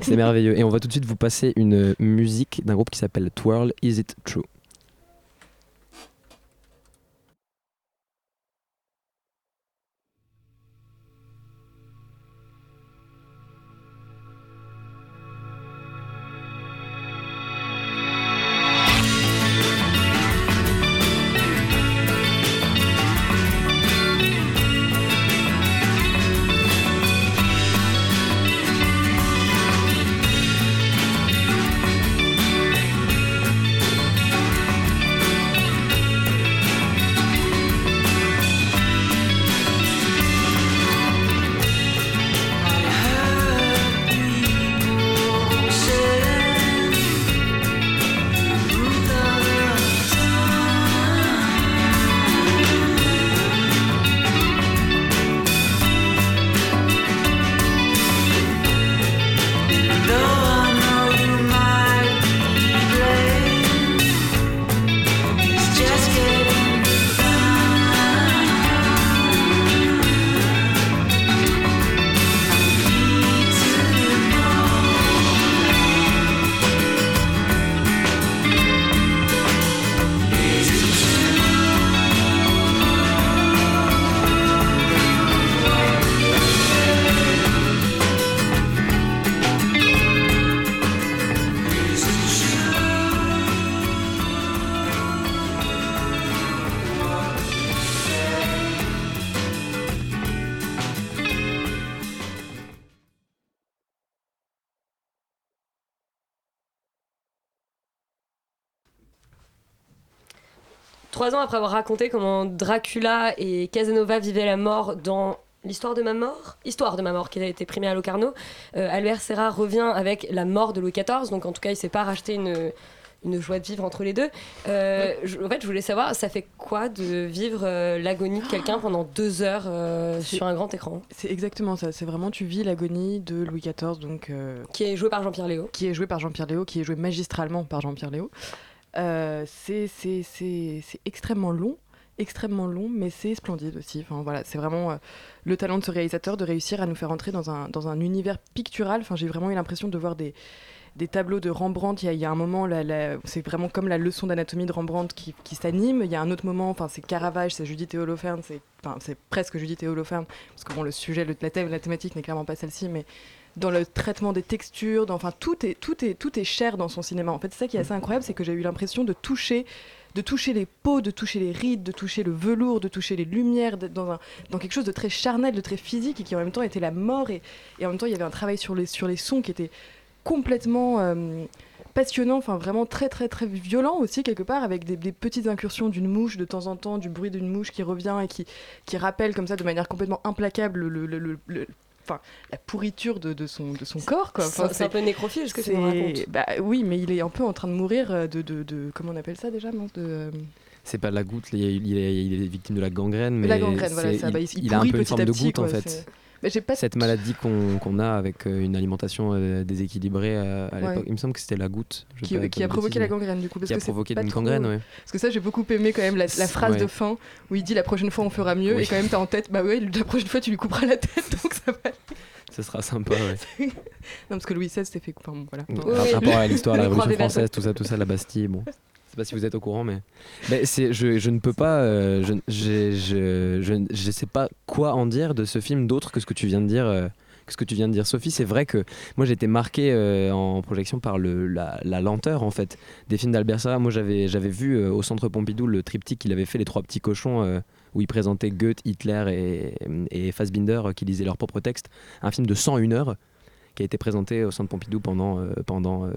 Speaker 7: C'est merveilleux. Et on va tout de suite vous passer une musique d'un groupe qui s'appelle Twirl. Is It True?
Speaker 1: Trois ans après avoir raconté comment Dracula et Casanova vivaient la mort dans L'histoire de ma mort, Histoire de ma mort, qui a été primée à Locarno, euh, Albert Serra revient avec la mort de Louis XIV, donc en tout cas il s'est pas racheté une, une joie de vivre entre les deux. Euh, je- en fait, je voulais savoir, ça fait quoi de vivre euh, l'agonie de quelqu'un pendant deux heures euh, sur un grand écran?
Speaker 11: C'est exactement ça. C'est vraiment, tu vis l'agonie de Louis XIV, donc.
Speaker 1: Qui est joué par Jean-Pierre Léo.
Speaker 11: Qui est joué par Jean-Pierre Léo, qui est joué magistralement par Jean-Pierre Léo. Euh, c'est extrêmement long, extrêmement long, mais c'est splendide aussi. Enfin, voilà, c'est vraiment euh, le talent de ce réalisateur de réussir à nous faire entrer dans un, univers pictural. Enfin, j'ai vraiment eu l'impression de voir des, tableaux de Rembrandt. Il y a, un moment, c'est vraiment comme la leçon d'anatomie de Rembrandt qui, s'anime. Il y a un autre moment, enfin, c'est Caravage, c'est Judith et Holoferne, c'est presque Judith et Holoferne, parce que le sujet, la, thème- la thématique n'est clairement pas celle-ci, mais dans le traitement des textures, enfin tout est tout est tout est cher dans son cinéma. En fait, c'est ça qui est assez incroyable, c'est que j'ai eu l'impression de toucher de toucher les peaux, de toucher les rides, de toucher le velours, de toucher les lumières, dans, un, dans quelque chose de très charnel, de très physique et qui en même temps était la mort et, en même temps il y avait un travail sur les, sur les sons qui était complètement euh, passionnant, enfin vraiment très très très violent aussi quelque part avec des, petites incursions d'une mouche de temps en temps, du bruit d'une mouche qui revient et qui, qui rappelle comme ça de manière complètement implacable le, le- le- le- enfin, la pourriture de, de son, de son corps. Quoi.
Speaker 1: C'est-
Speaker 11: Enfin,
Speaker 1: c'est un peu nécrophile, ce que tu nous racontes.
Speaker 11: Bah oui, mais il est un peu en train de mourir euh, de... de, de- comment on appelle ça déjà non de, euh,
Speaker 7: C'est pas la goutte, il est, il est- il est victime de la gangrène, mais
Speaker 11: La gangrène, voilà,
Speaker 7: c'est-
Speaker 11: ça,
Speaker 7: il,
Speaker 11: bah, il- il
Speaker 7: a un
Speaker 11: pourrit
Speaker 7: peu une
Speaker 11: petit
Speaker 7: forme
Speaker 11: à
Speaker 7: de
Speaker 11: petit,
Speaker 7: goutte en fait.
Speaker 11: C'est- Mais j'ai pas
Speaker 7: Cette maladie qu'on a avec euh, une alimentation euh, déséquilibrée euh, à
Speaker 11: Ouais.
Speaker 7: l'époque, il me semble que c'était la goutte. Je
Speaker 11: qui,
Speaker 7: pas
Speaker 11: qui a provoqué la gangrène du coup parce
Speaker 7: qui a
Speaker 11: que c'est
Speaker 7: provoqué une
Speaker 11: trop-
Speaker 7: gangrène, ouais.
Speaker 11: parce que ça j'ai beaucoup aimé quand même la, la phrase
Speaker 7: Ouais.
Speaker 11: de fin où il dit la prochaine fois on fera mieux
Speaker 7: Oui.
Speaker 11: et quand même t'as en tête bah ouais la prochaine fois tu lui couperas la tête donc ça va
Speaker 7: Ce sera sympa, ouais.
Speaker 11: non parce que Louis XVI s'est fait enfin bon, voilà
Speaker 7: Par rapport à l'histoire de la Révolution française, tout ça, tout ça, la Bastille, bon. Sais pas si vous êtes au courant, mais, je, ne peux pas, euh, je, je sais pas quoi en dire de ce film d'autre que ce que tu viens de dire, euh, que ce que tu viens de dire, Sophie. C'est vrai que moi j'ai été marqué euh, en projection par la, lenteur en fait des films d'Albert Serra. Moi j'avais j'avais vu au Centre Pompidou le triptyque qu'il avait fait les trois petits cochons où il présentait Goethe, Hitler et, et Fassbinder qui lisaient leurs propres textes. Un film de 101 heures qui a été présenté au Centre Pompidou pendant, euh, pendant, euh,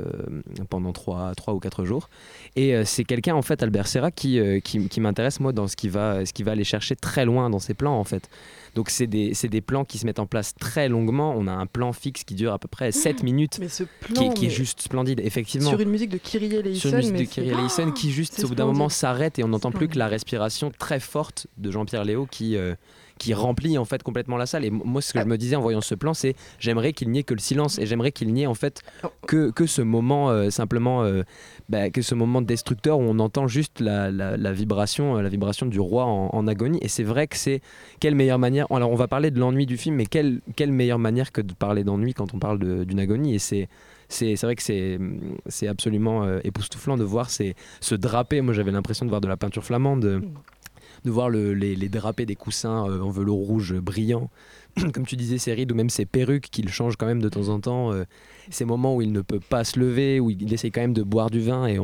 Speaker 7: pendant 3, ou 4 jours. Et euh, c'est quelqu'un, en fait, Albert Serra, qui, qui, m'intéresse, moi, dans ce va, ce qui va aller chercher très loin dans ses plans, en fait. Donc, c'est des, c'est des plans qui se mettent en place très longuement. On a un plan fixe qui dure à peu près 7 minutes,
Speaker 11: Mais ce plan,
Speaker 7: qui est juste splendide, effectivement.
Speaker 11: Sur une musique de Kyrie Eleison.
Speaker 7: Sur une musique de Kyrie Eleison qui juste au bout d'un moment s'arrête et on n'entend plus que la respiration très forte de Jean-Pierre Léo qui, euh, qui remplit en fait complètement la salle. Et moi ce que je me disais en voyant ce plan c'est j'aimerais qu'il n'y ait que le silence et j'aimerais qu'il n'y ait en fait que, que ce moment euh, simplement euh, bah, que ce moment destructeur où on entend juste la, la- la vibration la vibration du roi en, en agonie et c'est vrai que c'est quelle meilleure manière alors on va parler de l'ennui du film mais quelle, meilleure manière que de parler d'ennui quand on parle d'une agonie? Et c'est c'est vrai que c'est absolument euh, époustouflant de voir ces, ce drapé. Moi j'avais l'impression de voir de la peinture flamande de, de voir le- les, drapés des coussins euh, en velours rouge brillant. Comme tu disais, ces rides ou même ces perruques qu'il change quand même de temps en temps, euh, ces moments où il ne peut pas se lever, où il essaye quand même de boire du vin, et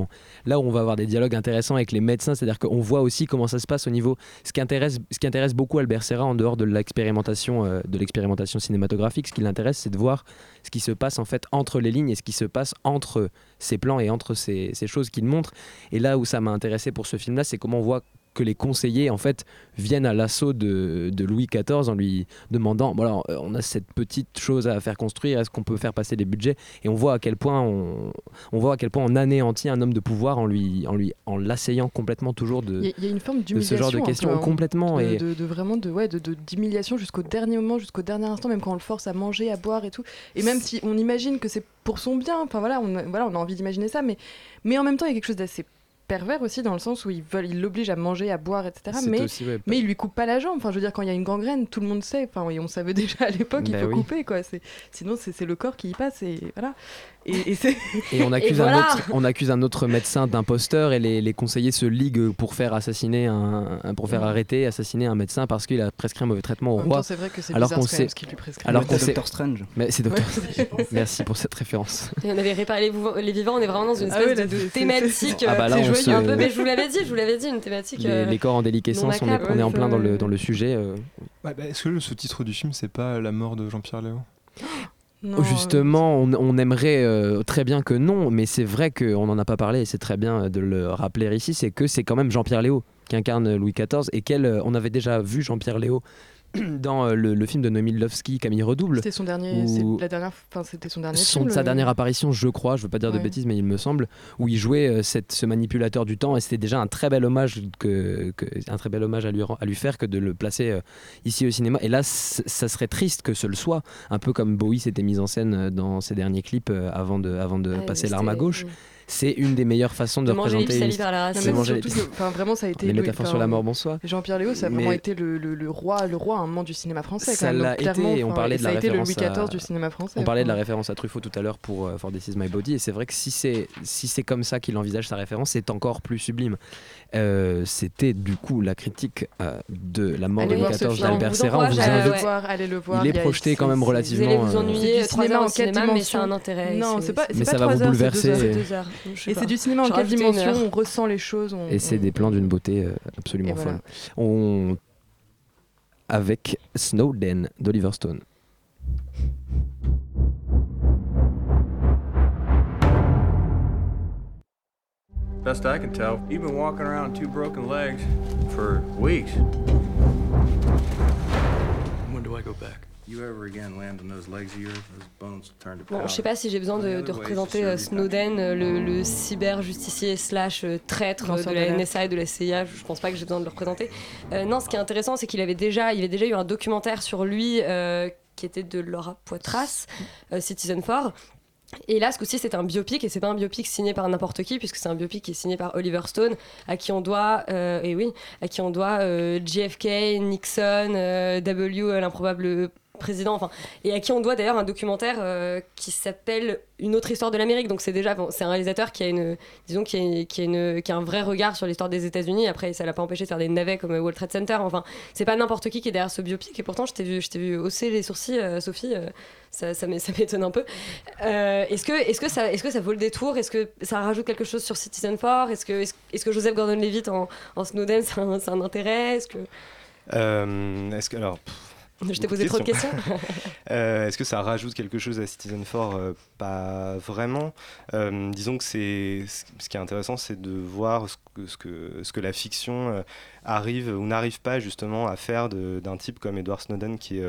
Speaker 7: là où on va avoir des dialogues intéressants avec les médecins, c'est-à-dire qu'on voit aussi comment ça se passe au niveau, ce qui intéresse, ce qui intéresse beaucoup Albert Serra en dehors de l'expérimentation, euh, de l'expérimentation cinématographique, ce qui l'intéresse, c'est de voir ce qui se passe en fait entre les lignes et ce qui se passe entre ces plans et entre ces choses qu'il montre. Et là où ça m'a intéressé pour ce film-là, c'est comment on voit que les conseillers en fait viennent à l'assaut de, de Louis XIV en lui demandant bon alors euh, on a cette petite chose à faire construire est-ce qu'on peut faire passer des budgets? Et on voit à quel point on, on voit à quel point on anéantit un homme de pouvoir en lui en lui en l'assaillant complètement toujours de,
Speaker 11: Il y, a- il y a une forme
Speaker 7: de
Speaker 11: d'humiliation.
Speaker 7: ce genre de
Speaker 11: peu,
Speaker 7: questions
Speaker 11: hein.
Speaker 7: complètement
Speaker 11: de,
Speaker 7: et
Speaker 11: de, de vraiment de ouais d'humiliation jusqu'au dernier moment jusqu'au dernier instant même quand on le force à manger à boire et tout et même si on imagine que c'est pour son bien enfin voilà on a, voilà on a envie d'imaginer ça mais mais en même temps il y a quelque chose d'assez pervers aussi dans le sens où ils veulent ils l'obligent à manger à boire etc mais
Speaker 7: aussi, ouais,
Speaker 11: mais ils lui coupent pas la jambe enfin je veux dire quand il y a une gangrène tout le monde sait enfin et on savait déjà à l'époque il
Speaker 7: Bah
Speaker 11: faut
Speaker 7: oui.
Speaker 11: couper quoi sinon c'est c'est le corps qui y passe et voilà et, et c'est
Speaker 7: Et on accuse,
Speaker 11: voilà.
Speaker 7: un, autre, on accuse un autre médecin d'imposteur et les, les conseillers se liguent pour faire assassiner un, un- pour faire arrêter, assassiner un médecin parce qu'il a prescrit un mauvais traitement au
Speaker 11: En
Speaker 7: roi.
Speaker 11: c'est vrai que c'est
Speaker 7: alors
Speaker 11: bizarre
Speaker 7: qu'on sait,
Speaker 11: ce qu'il lui prescrit.
Speaker 7: alors qu'on
Speaker 10: c'est
Speaker 7: sait,
Speaker 10: Doctor Strange.
Speaker 7: Mais c'est Doctor
Speaker 11: Ouais.
Speaker 7: Strange. Merci pour cette référence.
Speaker 1: Et on avait réparé les, vivants, on est vraiment dans une
Speaker 11: Ah
Speaker 1: espèce
Speaker 11: ouais, là,
Speaker 1: de, thématique.
Speaker 7: Ah bah là, on
Speaker 1: un peu, mais je vous l'avais dit, je vous l'avais dit, une thématique.
Speaker 7: Les,
Speaker 1: euh,
Speaker 7: les corps en déliquescence, on est,
Speaker 1: macabre,
Speaker 7: on est en plein dans le,
Speaker 1: euh,
Speaker 7: dans le sujet. euh.
Speaker 4: Ouais, bah, Est-ce que le sous-titre du film, c'est pas la mort de Jean-Pierre Léo?
Speaker 11: Non,
Speaker 7: Justement, on, on aimerait euh, très bien que non, mais c'est vrai qu'on n'en a pas parlé et c'est très bien de le rappeler ici, c'est que c'est quand même Jean-Pierre Léo qui incarne Louis XIV et quel, euh, on avait déjà vu Jean-Pierre Léo dans euh, le, le film de Noémie Lovski, Camille Redouble.
Speaker 11: C'était son dernier, la dernière, enfin c'était son dernier
Speaker 7: son-
Speaker 11: film.
Speaker 7: sa dernière apparition, je crois, je veux pas dire de bêtises, mais il me semble, où il jouait euh, cette, ce manipulateur du temps, et c'était déjà un très bel hommage que, que- un très bel hommage à lui, à lui faire que de le placer euh, ici au cinéma. Et là, ça serait triste que ce le soit, un peu comme Bowie s'était mis en scène dans ses derniers clips euh, avant de, avant de
Speaker 11: Ah,
Speaker 7: passer l'arme à gauche. C'est une des meilleures façons de,
Speaker 1: De
Speaker 7: représenter.
Speaker 1: par la.
Speaker 11: Non,
Speaker 7: manger
Speaker 11: surtout enfin, vraiment, ça a été
Speaker 7: les métaphores sur la mort, bonsoir.
Speaker 11: Jean-Pierre Léo, ça a vraiment
Speaker 7: Mais-
Speaker 11: été le, le- le roi, le roi, un moment du cinéma français.
Speaker 7: Ça l'a été, on parlait de
Speaker 11: ça
Speaker 7: la
Speaker 11: a été le
Speaker 7: référence
Speaker 11: du cinéma français.
Speaker 7: On parlait de la référence à Truffaut tout à l'heure pour euh, For This Is My Body, et c'est vrai que si c'est si c'est comme ça qu'il envisage sa référence, c'est encore plus sublime. Euh, C'était du coup la critique euh, de la mort
Speaker 11: Allez
Speaker 7: de Louis
Speaker 11: voir ce
Speaker 7: XIV
Speaker 11: film.
Speaker 7: d'Albert
Speaker 11: On vous
Speaker 7: Serra. On vous invite.
Speaker 11: voir, allez le voir.
Speaker 7: Il est projeté quand même relativement.
Speaker 1: Vous allez vous
Speaker 7: euh,
Speaker 1: ennuyer,
Speaker 11: cinéma en
Speaker 1: cinéma, mais
Speaker 11: dimensions.
Speaker 1: c'est un intérêt.
Speaker 11: Non, c'est pas,
Speaker 7: Mais
Speaker 11: c'est
Speaker 7: ça va vous bouleverser. et-
Speaker 11: c'est du cinéma en quatre dimensions, on ressent les choses.
Speaker 7: Et c'est des plans d'une beauté absolument folle. On... Avec Snowden d'Oliver Stone.
Speaker 15: Best I can tell, you've been walking around with two broken legs for weeks. When do I go back? You ever again land on those legs of yours, those bones will turn to
Speaker 1: Bon,
Speaker 15: powder.
Speaker 1: je sais pas si j'ai besoin de, de représenter euh, Snowden, euh, le, le cyber-justicier slash euh, traître de la. NSA et de la CIA. Je pense pas que j'ai besoin de le représenter. Euh, non, ce qui est intéressant, c'est qu'il avait déjà, il avait déjà eu un documentaire sur lui euh, qui était de Laura Poitras, euh, Citizen 4. Et là, ce coup-ci, c'est un biopic, et c'est pas un biopic signé par n'importe qui, puisque c'est un biopic qui est signé par Oliver Stone, à qui on doit, euh, et oui, à qui on doit euh, JFK, Nixon, euh, W, l'improbable président, enfin, et à qui on doit d'ailleurs un documentaire euh, qui s'appelle Une autre histoire de l'Amérique. Donc c'est déjà, c'est un réalisateur qui a une, disons, qui a, qui a un vrai regard sur l'histoire des États-Unis. Après, ça l'a pas empêché de faire des navets comme euh, World Trade Center. Enfin, c'est pas n'importe qui qui est derrière ce biopic. Et pourtant, je t'ai vu, je t'ai vu hausser les sourcils, euh, Sophie. ça, ça m'é- ça m'étonne un peu. Est-ce que, est-ce que ça, est-ce que ça vaut le détour? Est-ce que ça rajoute quelque chose sur Citizen 4 Est-ce que, est-ce, que Joseph Gordon-Levitt en, en Snowden, c'est un, un intérêt? Est-ce que
Speaker 12: Est-ce que alors
Speaker 1: Je t'ai posé trop de questions.
Speaker 12: Euh, Est-ce que ça rajoute quelque chose à Citizen 4 Euh, Pas vraiment. Euh, disons que c'est ce qui est intéressant, c'est de voir ce que, ce que, ce que la fiction arrive ou n'arrive pas justement à faire d'un type comme Edward Snowden qui est,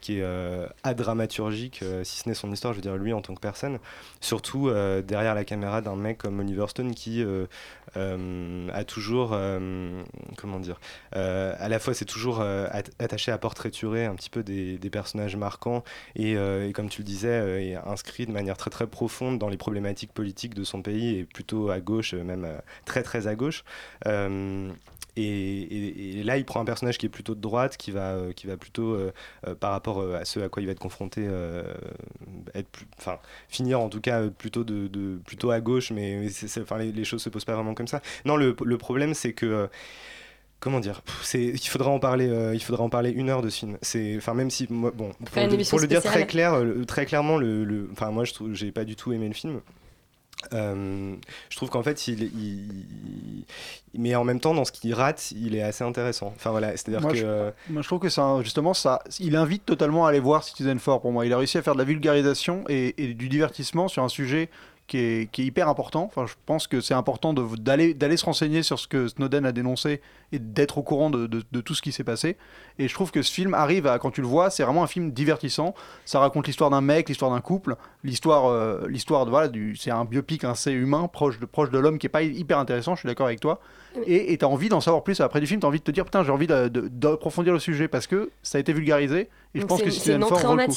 Speaker 12: qui est adramaturgique, si ce n'est son histoire, je veux dire lui en tant que personne. Surtout derrière la caméra d'un mec comme Oliver Stone qui a toujours, euh, comment dire, euh, à la fois c'est toujours euh, at- attaché à portraiturer un petit peu des, personnages marquants et, euh, comme tu le disais, euh, inscrit de manière très très profonde dans les problématiques politiques de son pays et plutôt à gauche, euh, même euh, très très à gauche. Et, et- et là, il prend un personnage qui est plutôt de droite, qui va, euh, qui va plutôt, euh, euh, par rapport à ce à quoi il va être confronté, être plus, enfin, finir en tout cas plutôt, de, de- plutôt à gauche, mais, mais les, les choses se posent pas vraiment comme ça. Non, le, le problème, c'est que. Comment dire Il faudra en parler. euh, il faudra en parler une heure de ce film. C'est, enfin même si moi, bon, pour, le-
Speaker 1: émission
Speaker 12: pour le dire très clair, le- très clairement, le- enfin moi je trouve, j'ai pas du tout aimé le film. Euh, je trouve qu'en fait, il, il- mais en même temps, dans ce qu'il rate, il est assez intéressant. Enfin voilà, c'est-à-dire que.
Speaker 6: je, moi, je trouve que ça, justement, ça, il invite totalement à aller voir Citizen 4 pour moi. Il a réussi à faire de la vulgarisation et, et du divertissement sur un sujet qui est, qui est hyper important. Enfin, je pense que c'est important d'aller d'aller se renseigner sur ce que Snowden a dénoncé et d'être au courant de, de- de tout ce qui s'est passé. Et je trouve que ce film arrive à, quand tu le vois, c'est vraiment un film divertissant. Ça raconte l'histoire d'un mec, l'histoire d'un couple, l'histoire, euh, l'histoire de voilà, du, c'est un biopic assez humain, proche de proche de l'homme, qui est pas hyper intéressant. Je suis d'accord avec toi. Et tu as envie d'en savoir plus après du film, tu as envie de te dire putain, j'ai envie d'approfondir le sujet parce que ça a été vulgarisé. Et je pense
Speaker 1: c'est
Speaker 6: que
Speaker 1: une- c'est une
Speaker 6: 4
Speaker 1: entrée en
Speaker 6: coup.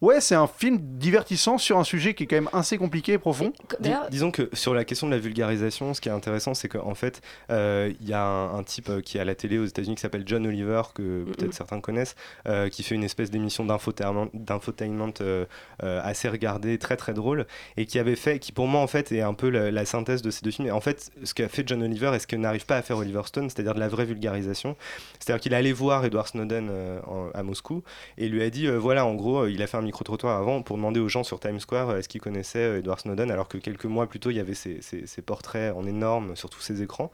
Speaker 6: Ouais, c'est un film divertissant sur un sujet qui est quand même assez compliqué et profond.
Speaker 12: Dis- disons que sur la question de la vulgarisation, ce qui est intéressant, c'est qu'en fait, euh, il y a un, un type euh, qui est à la télé aux États-Unis qui s'appelle John Oliver, que peut-être certains connaissent, euh, qui fait une espèce d'émission d'infotainment d'infotainment, euh, euh, assez regardée, très très drôle, et qui avait fait, qui pour moi en fait est un peu la, la synthèse de ces deux films. Et en fait, ce qu'a fait John Oliver et ce que n'arrive pas à faire Oliver Stone, c'est-à-dire de la vraie vulgarisation, c'est-à-dire qu'il est allé voir Edward Snowden euh, en- à Moscou et lui a dit, euh, voilà, en gros, euh, il a fait un micro-trottoir avant pour demander aux gens sur Times Square euh, est-ce qu'ils connaissaient euh, Edward Snowden, alors que quelques mois plus tôt, il y avait ces, ces- ces portraits en énorme sur tous ces écrans.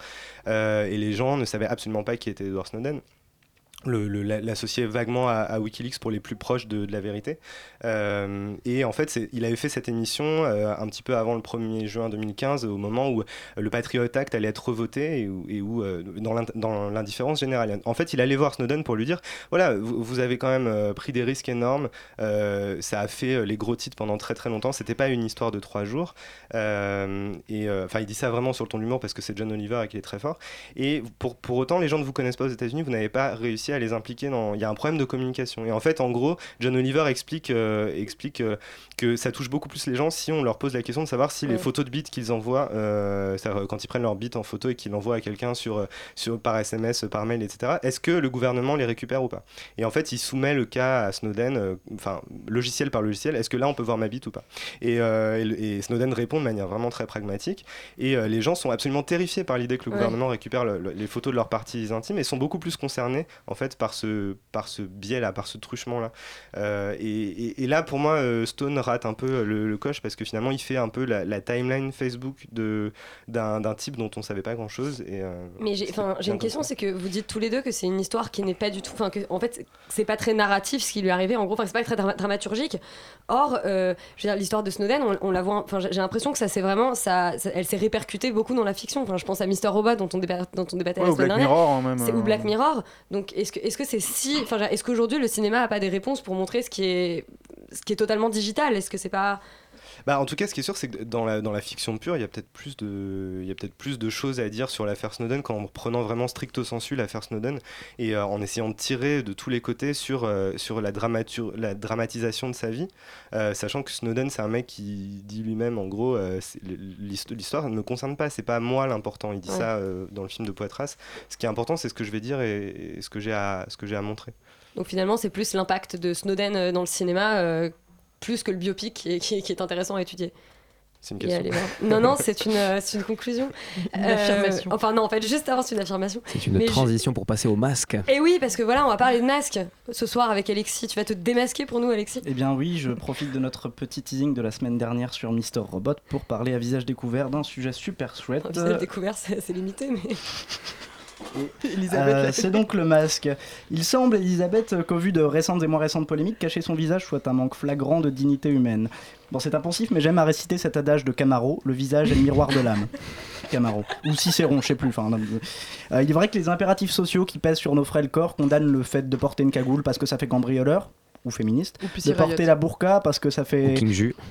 Speaker 12: Euh, et les gens ne savaient absolument pas qui était Edward Snowden. L'associer vaguement à, Wikileaks pour les plus proches de, la vérité. Euh, et en fait, il avait fait cette émission euh, un petit peu avant le 1er juin 2015, au moment où le Patriot Act allait être revoté et où, euh, dans l'in- dans l'indifférence générale. En fait, il allait voir Snowden pour lui dire voilà, vous, avez quand même euh, pris des risques énormes, euh, ça a fait euh, les gros titres pendant très très longtemps, c'était pas une histoire de trois jours. Euh, et euh, enfin, il dit ça vraiment sur le ton de l'humour parce que c'est John Oliver et qu'il est très fort. Et pour, pour autant, les gens ne vous connaissent pas aux États-Unis, vous n'avez pas réussi à les impliquer dans. Il y a un problème de communication. Et en fait, en gros, John Oliver explique, euh, explique euh, que ça touche beaucoup plus les gens si on leur pose la question de savoir si les photos de bits qu'ils envoient, euh, quand ils prennent leurs bits en photo et qu'ils l'envoient à quelqu'un sur, sur, par SMS, par mail, etc., est-ce que le gouvernement les récupère ou pas? Et en fait, il soumet le cas à Snowden, enfin, logiciel par logiciel, est-ce que là on peut voir ma bite ou pas? Et, et le- et Snowden répond de manière vraiment très pragmatique. Et les gens sont absolument terrifiés par l'idée que le
Speaker 1: Ouais.
Speaker 12: gouvernement récupère le- le- les photos de leurs parties intimes et sont beaucoup plus concernés en fait par ce, par ce biais-là, par ce truchement-là. Euh, et, et- et là, pour moi, euh, Stone rate un peu le, le coche parce que finalement, il fait un peu la, la timeline Facebook de- d'un d'un type dont on savait pas grand-chose. Et, euh,
Speaker 1: Mais j'ai, j'ai une question, c'est que vous dites tous les deux que c'est une histoire qui n'est pas du tout, enfin que en fait c'est pas très narratif ce qui lui est arrivé. En gros, enfin c'est pas très dra- dramaturgique. Or, euh, je veux dire, l'histoire de Snowden, on, on la voit, enfin j'ai j'ai l'impression que ça c'est vraiment, ça, ça- elle s'est répercutée beaucoup dans la fiction. Enfin, je pense à Mister Robot dont on, débat, dont on débattait
Speaker 6: Ouais,
Speaker 1: la semaine
Speaker 6: Black
Speaker 1: dernière.
Speaker 6: Mirror, hein, même,
Speaker 1: C'est- ou. Black Mirror. Donc est-ce que qu'aujourd'hui le cinéma a pas des réponses pour montrer ce qui est ce qui est totalement digital? Est-ce que c'est pas
Speaker 12: Bah, en tout cas, ce qui est sûr, c'est que dans la, dans la fiction pure, il y a peut-être plus de, il y a peut-être plus de choses à dire sur l'affaire Snowden qu'en prenant vraiment stricto sensu l'affaire Snowden et euh, en essayant de tirer de tous les côtés sur, euh, sur la, dramatur- la dramatisation de sa vie, euh, sachant que Snowden, c'est un mec qui dit lui-même, en gros, l'histoire ne me concerne pas, c'est pas moi l'important. Il dit
Speaker 1: Ouais.
Speaker 12: ça dans le film de Poitras. Ce qui est important, c'est ce que je vais dire et, et ce que j'ai à, ce que j'ai à montrer.
Speaker 1: Donc finalement, c'est plus l'impact de Snowden dans le cinéma, plus que le biopic qui est, qui est- qui est intéressant à étudier.
Speaker 12: C'est une question.
Speaker 1: Non, non, c'est une, euh, c'est une conclusion.
Speaker 11: Une affirmation.
Speaker 1: Enfin, non, en fait, juste avant, c'est une affirmation.
Speaker 7: C'est une
Speaker 1: Mais je-
Speaker 7: transition pour passer au masque.
Speaker 1: Et oui, parce que voilà, on va parler de masque ce soir avec Alexis. Tu vas te démasquer pour nous, Alexis
Speaker 10: Eh bien oui, je profite de notre petit teasing de la semaine dernière sur Mister Robot pour parler à visage découvert d'un sujet super chouette.
Speaker 1: Un visage découvert, c'est c'est limité, mais.
Speaker 11: Elisabeth,
Speaker 10: Euh, c'est donc le masque. Il semble, Elisabeth, qu'au vu de récentes et moins récentes polémiques, cacher son visage soit un manque flagrant de dignité humaine. Bon, c'est impensif, mais j'aime à réciter cet adage de Camaro le visage est le miroir de l'âme. Camaro. Ou Cicéron, je sais plus. Enfin, non, euh, il est vrai que les impératifs sociaux qui pèsent sur nos frêles corps condamnent le fait de porter une cagoule parce que ça fait cambrioleur ou féministe,
Speaker 11: Ou
Speaker 10: de porter
Speaker 11: Riot.
Speaker 10: la burqa parce que ça fait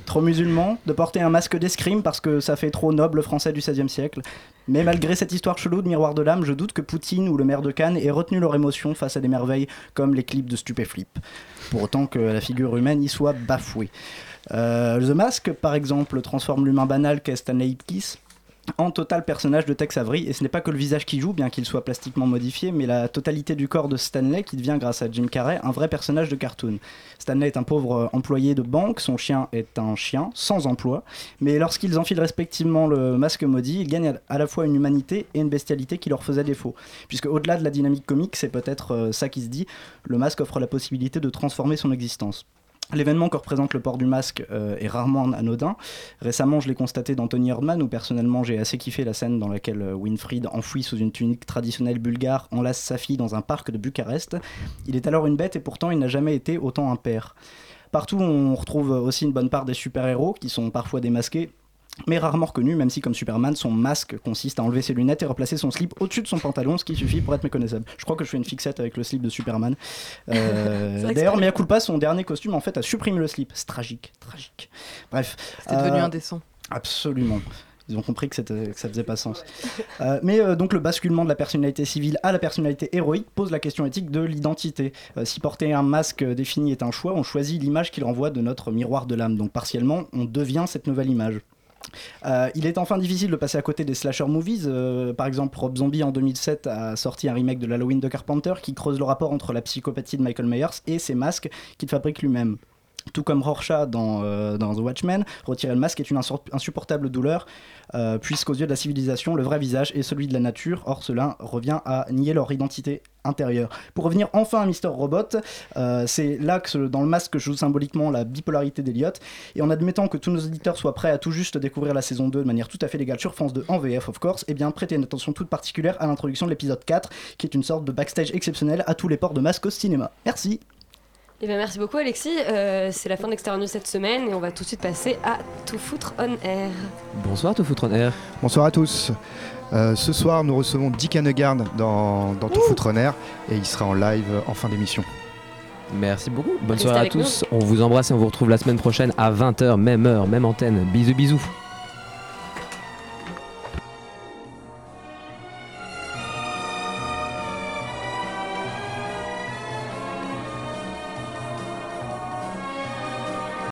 Speaker 10: trop musulman, de porter un masque d'escrime parce que ça fait trop noble français du XVIe siècle. Mais malgré cette histoire chelou de miroir de l'âme, je doute que Poutine ou le maire de Cannes aient retenu leur émotion face à des merveilles comme les clips de Stupéflip. Pour autant que la figure humaine y soit bafouée. Euh, The Mask, par exemple, transforme l'humain banal qu'est Stanley Ipkiss en total personnage de Tex Avery, et ce n'est pas que le visage qui joue, bien qu'il soit plastiquement modifié, mais la totalité du corps de Stanley qui devient, grâce à Jim Carrey, un vrai personnage de cartoon. Stanley est un pauvre euh, employé de banque, son chien est un chien sans emploi, mais lorsqu'ils enfilent respectivement le masque maudit, ils gagnent à la fois une humanité et une bestialité qui leur faisait défaut. Puisque au-delà de la dynamique comique, c'est peut-être euh, ça qui se dit, le masque offre la possibilité de transformer son existence. L'événement que représente le port du masque euh, est rarement anodin. Récemment, je l'ai constaté dans Tony Herdman, où personnellement j'ai assez kiffé la scène dans laquelle euh, Winfried, enfoui sous une tunique traditionnelle bulgare, enlace sa fille dans un parc de Bucarest. Il est alors une bête et pourtant il n'a jamais été autant un père. Partout, on retrouve aussi une bonne part des super-héros qui sont parfois démasqués. Mais rarement reconnus, même si comme Superman, son masque consiste à enlever ses lunettes et replacer son slip au-dessus de son pantalon, ce qui suffit pour être méconnaissable. Je crois que je fais une fixette avec le slip de Superman. Euh, D'ailleurs, Mea Culpa, son dernier costume, en fait, a supprimé le slip. C'est tragique, tragique. Bref.
Speaker 11: C'était devenu
Speaker 10: Euh,
Speaker 11: indécent.
Speaker 10: Absolument. Ils ont compris que, que ça faisait pas sens. Euh, mais euh, donc le basculement de la personnalité civile à la personnalité héroïque pose la question éthique de l'identité. Euh, si porter un masque défini est un choix, on choisit l'image qu'il renvoie de notre miroir de l'âme. Donc partiellement, on devient cette nouvelle image. Euh, il est enfin difficile de passer à côté des slasher movies. Euh, par exemple, Rob Zombie en 2007 a sorti un remake de l'Halloween de Carpenter qui creuse le rapport entre la psychopathie de Michael Myers et ses masques qu'il fabrique lui-même. Tout comme Rorschach dans, euh, dans The Watchmen, retirer le masque est une insupportable douleur, euh, puisqu'aux yeux de la civilisation, le vrai visage est celui de la nature. Or, cela revient à nier leur identité intérieure. Pour revenir enfin à Mister Robot, euh, c'est là que dans le masque que joue symboliquement la bipolarité d'Eliot. Et en admettant que tous nos auditeurs soient prêts à tout juste découvrir la saison 2 de manière tout à fait légale sur France 2 en VF, of course, eh bien prêtez une attention toute particulière à l'introduction de l'épisode 4, qui est une sorte de backstage exceptionnel à tous les ports de masque au cinéma. Merci.
Speaker 1: Eh bien, merci beaucoup, Alexis. Euh, c'est la fin d'Extérieur News cette semaine et on va tout de suite passer à Tout foutre on air.
Speaker 7: Bonsoir, tout foutre en air.
Speaker 16: Bonsoir à tous. Euh, ce soir, nous recevons Dick Hanegard dans, dans Tout Foutre en Air et il sera en live en fin d'émission.
Speaker 7: Merci beaucoup. Bonne
Speaker 1: Restez
Speaker 7: soirée à tous. On vous embrasse et on vous retrouve la semaine prochaine à 20h, même heure, même antenne. Bisous, bisous.